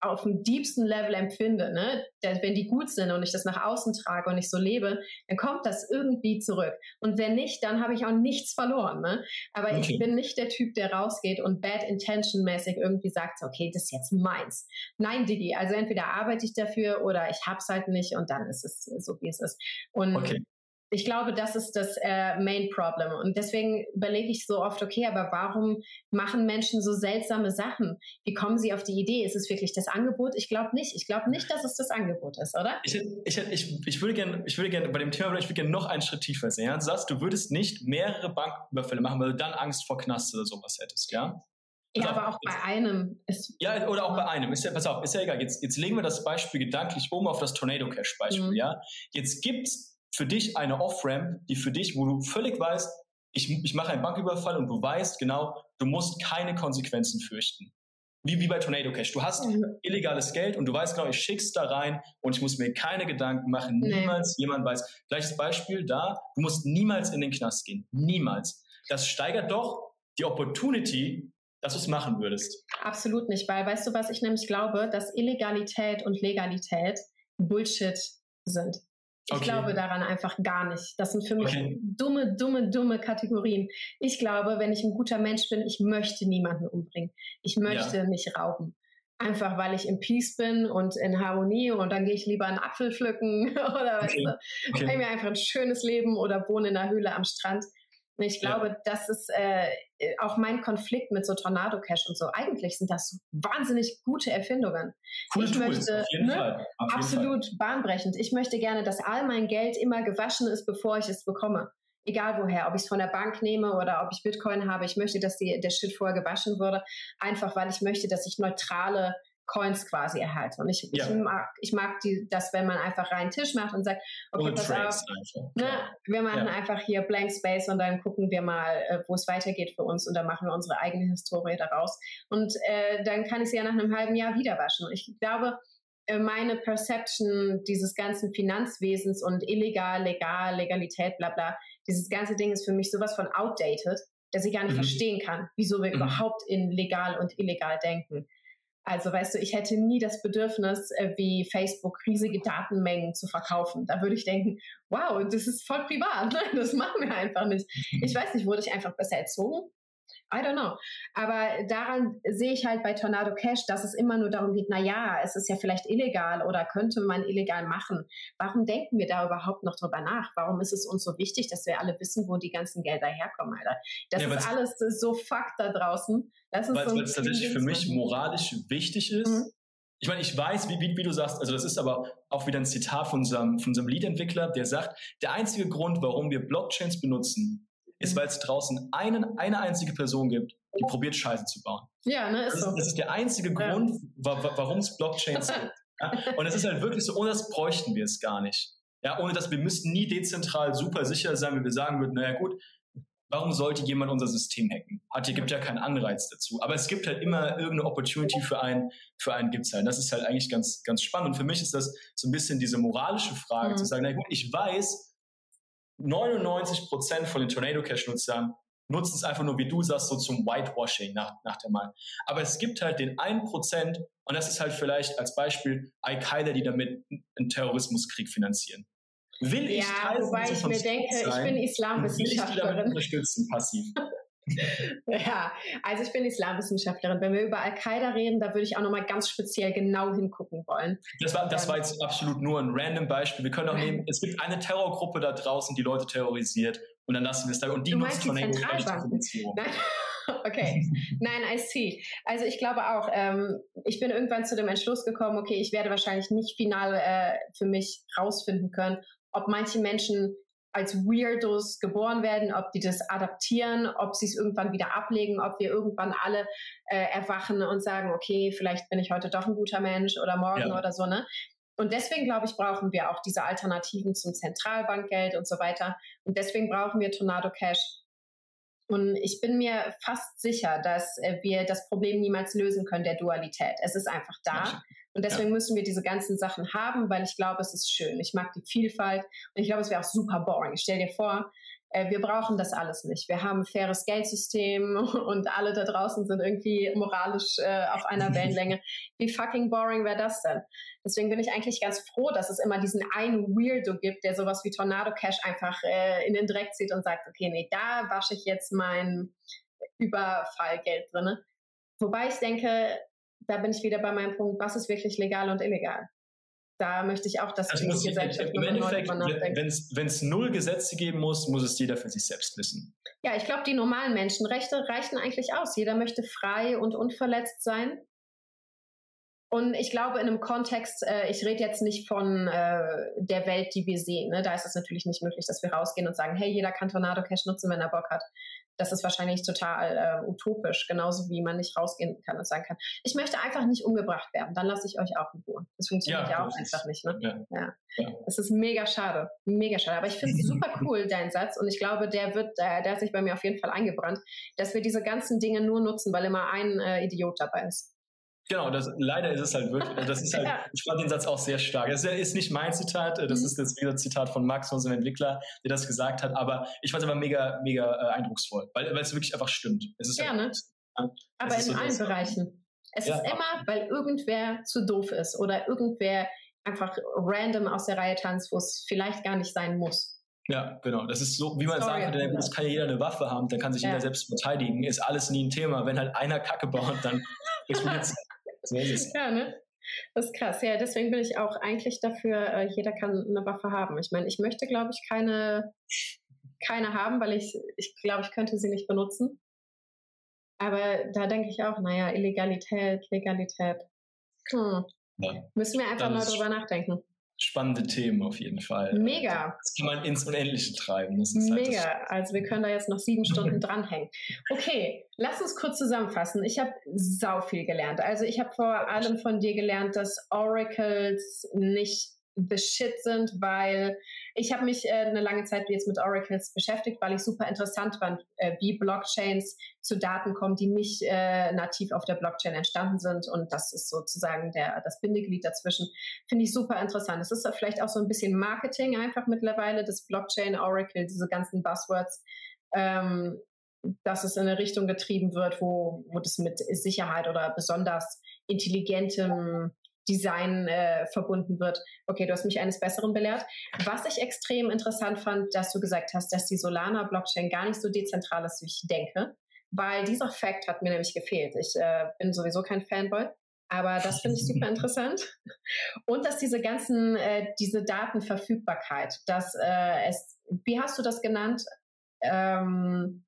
auf dem diebsten Level empfinde, ne, wenn die gut sind und ich das nach außen trage und ich so lebe, dann kommt das irgendwie zurück. Und wenn nicht, dann habe ich auch nichts verloren. Ne? Aber okay. ich bin nicht der Typ, der rausgeht und bad intention mäßig irgendwie sagt, okay, das ist jetzt meins. Nein, Digi, also entweder arbeite ich dafür oder ich hab's halt nicht und dann ist es so, wie es ist. Und okay ich glaube, das ist das äh, Main Problem. Und deswegen überlege ich so oft, okay, aber warum machen Menschen so seltsame Sachen? Wie kommen sie auf die Idee? Ist es wirklich das Angebot? Ich glaube nicht. Ich glaube nicht, dass es das Angebot ist, oder? Ich, ich, ich, ich würde gerne ich würde gerne bei dem Thema, ich würde gerne noch einen Schritt tiefer sehen. Ja? Du sagst, du würdest nicht mehrere Banküberfälle machen, weil du dann Angst vor Knast oder sowas hättest, ja? Ja, aber auch bei einem. Ist ja, oder auch bei einem. Ist ja, pass auf, ist ja egal. Jetzt, jetzt legen wir das Beispiel gedanklich um auf das Tornado Cash Beispiel, mhm. ja? Jetzt gibt's für dich eine Off-Ramp, die für dich, wo du völlig weißt, ich, ich mache einen Banküberfall und du weißt genau, du musst keine Konsequenzen fürchten. Wie, wie bei Tornado Cash. Du hast mhm. illegales Geld und du weißt genau, ich schick's da rein und ich muss mir keine Gedanken machen. Nee. Niemals jemand weiß. Gleiches Beispiel da, du musst niemals in den Knast gehen. Niemals. Das steigert doch die Opportunity, dass du es machen würdest. Absolut nicht, weil weißt du, was ich nämlich glaube, dass Illegalität und Legalität Bullshit sind. Ich okay. glaube daran einfach gar nicht. Das sind für mich okay. dumme, dumme, dumme Kategorien. Ich glaube, wenn ich ein guter Mensch bin, ich möchte niemanden umbringen. Ich möchte ja. nicht rauben. Einfach weil ich im Peace bin und in Harmonie und dann gehe ich lieber einen Apfel pflücken oder okay. weißt du, okay. mir einfach ein schönes Leben oder wohne in einer Höhle am Strand. Ich glaube, ja. das ist äh, auch mein Konflikt mit so Tornado Cash und so. Eigentlich sind das wahnsinnig gute Erfindungen. Coole ich Tools, möchte, ne, absolut bahnbrechend. Ich möchte gerne, dass all mein Geld immer gewaschen ist, bevor ich es bekomme. Egal woher, ob ich es von der Bank nehme oder ob ich Bitcoin habe. Ich möchte, dass die, der Shit vorher gewaschen wurde. Einfach weil ich möchte, dass ich neutrale Coins quasi erhalte. Und ich, ja. ich mag, ich mag die, das, wenn man einfach reinen Tisch macht und sagt, okay, pass auf, ne, wir machen ja. einfach hier Blank Space und dann gucken wir mal, äh, wo es weitergeht für uns und dann machen wir unsere eigene Historie daraus. Und äh, dann kann ich sie ja nach einem halben Jahr wieder waschen. Und ich glaube, äh, meine Perception dieses ganzen Finanzwesens und illegal, legal, Legalität, bla bla, dieses ganze Ding ist für mich sowas von outdated, dass ich gar nicht mhm. verstehen kann, wieso wir mhm. überhaupt in legal und illegal denken. Also weißt du, ich hätte nie das Bedürfnis, äh, wie Facebook riesige Datenmengen zu verkaufen. Da würde ich denken, wow, das ist voll privat. Das machen wir einfach nicht. Mhm. Ich weiß nicht, wurde ich einfach besser erzogen? I don't know. Aber daran sehe ich halt bei Tornado Cash, dass es immer nur darum geht, na ja, es ist ja vielleicht illegal oder könnte man illegal machen. Warum denken wir da überhaupt noch drüber nach? Warum ist es uns so wichtig, dass wir alle wissen, wo die ganzen Gelder herkommen, Alter? Das ja, ist alles so Fakt da draußen. Das ist weil so es tatsächlich für mich moralisch wichtig ist. Mhm. Ich meine, ich weiß, wie, wie, wie, du sagst, also das ist aber auch wieder ein Zitat von unserem, von unserem Lead-Entwickler, der sagt, der einzige Grund, warum wir Blockchains benutzen, ist, weil es draußen einen, eine einzige Person gibt, die probiert Scheiße zu bauen. Ja, ne, ist das, so. das ist der einzige Grund, wa warum es Blockchains gibt. Ja? Und es ist halt wirklich so, ohne das bräuchten wir es gar nicht. Ja, ohne dass wir müssten nie dezentral super sicher sein, wenn wir sagen würden, naja gut, warum sollte jemand unser System hacken? Hat hier gibt ja keinen Anreiz dazu. Aber es gibt halt immer irgendeine Opportunity für einen, für einen gibt's halt. Das ist halt eigentlich ganz, ganz spannend. Und für mich ist das so ein bisschen diese moralische Frage, mhm. zu sagen, na gut, ich weiß, 99 Prozent von den Tornado Cash Nutzern nutzen es einfach nur, wie du sagst, so zum Whitewashing nach, nach der Mal. Aber es gibt halt den 1 Prozent, und das ist halt vielleicht als Beispiel Al-Qaida, die damit einen Terrorismuskrieg finanzieren. Will ich ja, wobei ich mir denke, sein, ich bin Islamwissenschaftlerin. Will ich unterstützen, passiv. ja, also ich bin Islamwissenschaftlerin. Wenn wir über Al-Qaida reden, da würde ich auch nochmal ganz speziell genau hingucken wollen. Das war, das war jetzt absolut nur ein random Beispiel. Wir können auch nehmen, es gibt eine Terrorgruppe da draußen, die Leute terrorisiert und dann lassen wir es da. Und die du nutzt Tornado Nein. Okay, nein, I see. Also ich glaube auch, ähm, ich bin irgendwann zu dem Entschluss gekommen, okay, ich werde wahrscheinlich nicht final äh, für mich rausfinden können, ob manche Menschen als Weirdos geboren werden, ob die das adaptieren, ob sie es irgendwann wieder ablegen, ob wir irgendwann alle äh, erwachen und sagen, okay, vielleicht bin ich heute doch ein guter Mensch oder morgen ja. oder so, ne? Und deswegen, glaube ich, brauchen wir auch diese Alternativen zum Zentralbankgeld und so weiter. Und deswegen brauchen wir Tornado Cash. Und ich bin mir fast sicher, dass äh, wir das Problem niemals lösen können der Dualität. Es ist einfach da. Und deswegen ja. müssen wir diese ganzen Sachen haben, weil ich glaube, es ist schön. Ich mag die Vielfalt und ich glaube, es wäre auch super boring. Ich stell dir vor, äh, wir brauchen das alles nicht. Wir haben ein faires Geldsystem und alle da draußen sind irgendwie moralisch äh, auf einer Wellenlänge. Wie fucking boring wäre das denn? Deswegen bin ich eigentlich ganz froh, dass es immer diesen einen Weirdo gibt, der sowas wie Tornado Cash einfach äh, in den Dreck zieht und sagt, okay, nee, da wasche ich jetzt mein Überfallgeld drinne. Wobei ich denke, da bin ich wieder bei meinem Punkt, was ist wirklich legal und illegal? Da möchte ich auch, dass also die Gesellschaft im Endeffekt, wenn es null Gesetze geben muss, muss es jeder für sich selbst wissen. Ja, ich glaube, die normalen Menschenrechte reichen eigentlich aus. Jeder möchte frei und unverletzt sein. Und ich glaube, in einem Kontext, äh, ich rede jetzt nicht von äh, der Welt, die wir sehen. Ne? Da ist es natürlich nicht möglich, dass wir rausgehen und sagen, hey, jeder kann Tornado Cash nutzen, wenn er Bock hat das ist wahrscheinlich total äh, utopisch, genauso wie man nicht rausgehen kann und sagen kann, ich möchte einfach nicht umgebracht werden, dann lasse ich euch auch in Ruhe. Das funktioniert ja, ja auch einfach nicht. Ne? Ja. ja. Ja. Das ist mega schade, mega schade. Aber ich finde es super cool, dein Satz, und ich glaube, der wird, äh, der hat sich bei mir auf jeden Fall eingebrannt, dass wir diese ganzen Dinge nur nutzen, weil immer ein äh, Idiot dabei ist. Genau, das, leider ist es halt wirklich, das ist halt, ja. ich fand den Satz auch sehr stark. Das ist nicht mein Zitat, das mhm. ist das wieder Zitat von Max, unserem Entwickler, der das gesagt hat, aber ich fand es aber mega, mega äh, eindrucksvoll, weil, weil es wirklich einfach stimmt. Es ist ja, halt, ne? Ja, aber in so allen das, Bereichen. Es ja, ist immer, weil irgendwer zu doof ist oder irgendwer einfach random aus der Reihe tanzt, wo es vielleicht gar nicht sein muss. Ja, genau. Das ist so, wie man Sorry, sagen könnte, es kann ja jeder eine Waffe haben, dann kann sich ja. jeder selbst verteidigen. Ist alles nie ein Thema. Wenn halt einer Kacke baut, dann explodiert Ja, ne? Das ist krass. Ja, deswegen bin ich auch eigentlich dafür, äh, jeder kann eine Waffe haben. Ich meine, ich möchte, glaube ich, keine, keine haben, weil ich, ich glaube, ich könnte sie nicht benutzen. Aber da denke ich auch, naja, Illegalität, Legalität. Hm. Ja. Müssen wir einfach mal drüber nachdenken spannende Themen auf jeden Fall. Mega. Das kann man ins Unendliche treiben. Mega. Halt also wir können da jetzt noch sieben Stunden dranhängen. Okay, lass uns kurz zusammenfassen. Ich habe sau viel gelernt. Also ich habe vor allem von dir gelernt, dass Oracles nicht the shit sind, weil ich habe mich äh, eine lange Zeit jetzt mit Oracles beschäftigt, weil ich super interessant fand, äh, wie Blockchains zu Daten kommen, die nicht äh, nativ auf der Blockchain entstanden sind. Und das ist sozusagen der, das Bindeglied dazwischen. Finde ich super interessant. Es ist vielleicht auch so ein bisschen Marketing einfach mittlerweile, das Blockchain, Oracle, diese ganzen Buzzwords. Ähm, dass es in eine Richtung getrieben wird, wo, wo das mit Sicherheit oder besonders intelligentem Design äh, verbunden wird. Okay, du hast mich eines Besseren belehrt. Was ich extrem interessant fand, dass du gesagt hast, dass die Solana-Blockchain gar nicht so dezentral ist, wie ich denke, weil dieser Fakt hat mir nämlich gefehlt. Ich äh, bin sowieso kein Fanboy, aber das finde ich super interessant. Und dass diese ganzen, äh, diese Datenverfügbarkeit, dass äh, es, wie hast du das genannt? Ähm,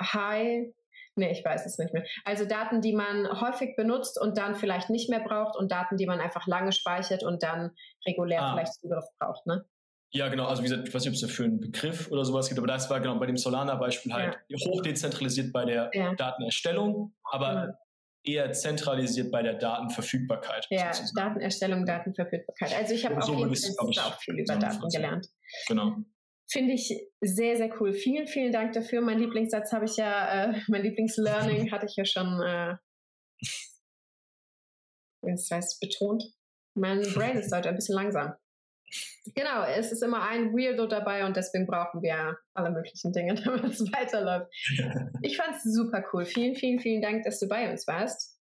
High Nee, ich weiß es nicht mehr. Also Daten, die man häufig benutzt und dann vielleicht nicht mehr braucht und Daten, die man einfach lange speichert und dann regulär ah. vielleicht Zugriff braucht, ne? Ja, genau. Also wie gesagt, ich weiß nicht, ob es dafür einen Begriff oder sowas gibt, aber das war genau bei dem Solana-Beispiel halt ja. hoch dezentralisiert bei der ja. Datenerstellung, aber ja. eher zentralisiert bei der Datenverfügbarkeit. Ja, sozusagen. Datenerstellung, Datenverfügbarkeit. Also ich habe auf jeden Fall auch viel über Daten gelernt. Genau. Finde ich sehr, sehr cool. Vielen, vielen Dank dafür. Mein Lieblingssatz habe ich ja, äh, mein Lieblingslearning hatte ich ja schon, äh, das heißt, betont. Mein Brain ist heute ein bisschen langsam. Genau, es ist immer ein Weirdo dabei und deswegen brauchen wir alle möglichen Dinge, damit es weiterläuft. Ich fand es super cool. Vielen, vielen, vielen Dank, dass du bei uns warst.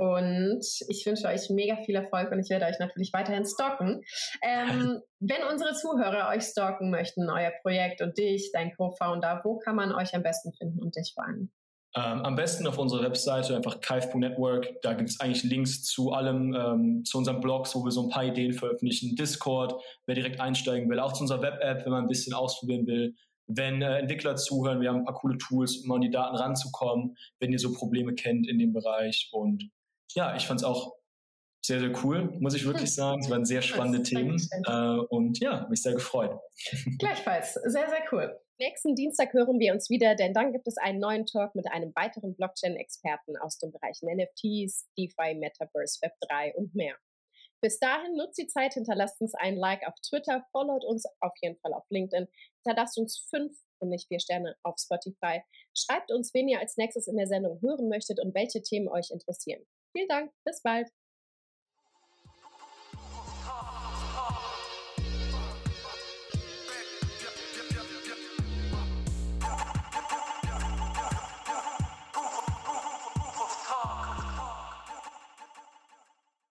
Und ich wünsche euch mega viel Erfolg und ich werde euch natürlich weiterhin stalken. Ähm, wenn unsere Zuhörer euch stalken möchten, euer Projekt und dich, dein Co-Founder, wo kann man euch am besten finden und dich vor allem? Ähm, am besten auf unserer Webseite, einfach kaif.network. Da gibt es eigentlich Links zu allem, ähm, zu unseren Blogs, wo wir so ein paar Ideen veröffentlichen. Discord, wer direkt einsteigen will. Auch zu unserer Web-App, wenn man ein bisschen ausprobieren will. Wenn äh, Entwickler zuhören, wir haben ein paar coole Tools, um an die Daten ranzukommen, wenn ihr so Probleme kennt in dem Bereich. Und ja, ich fand es auch sehr, sehr cool, muss ich wirklich sagen. Es waren sehr spannende Themen. Äh, und ja, mich sehr gefreut. Gleichfalls, sehr, sehr cool. Nächsten Dienstag hören wir uns wieder, denn dann gibt es einen neuen Talk mit einem weiteren Blockchain-Experten aus den Bereichen NFTs, DeFi, Metaverse, Web3 und mehr. Bis dahin nutzt die Zeit, hinterlasst uns ein Like auf Twitter, followt uns auf jeden Fall auf LinkedIn, hinterlasst uns fünf und nicht vier Sterne auf Spotify. Schreibt uns, wen ihr als nächstes in der Sendung hören möchtet und welche Themen euch interessieren. Vielen Dank, bis bald.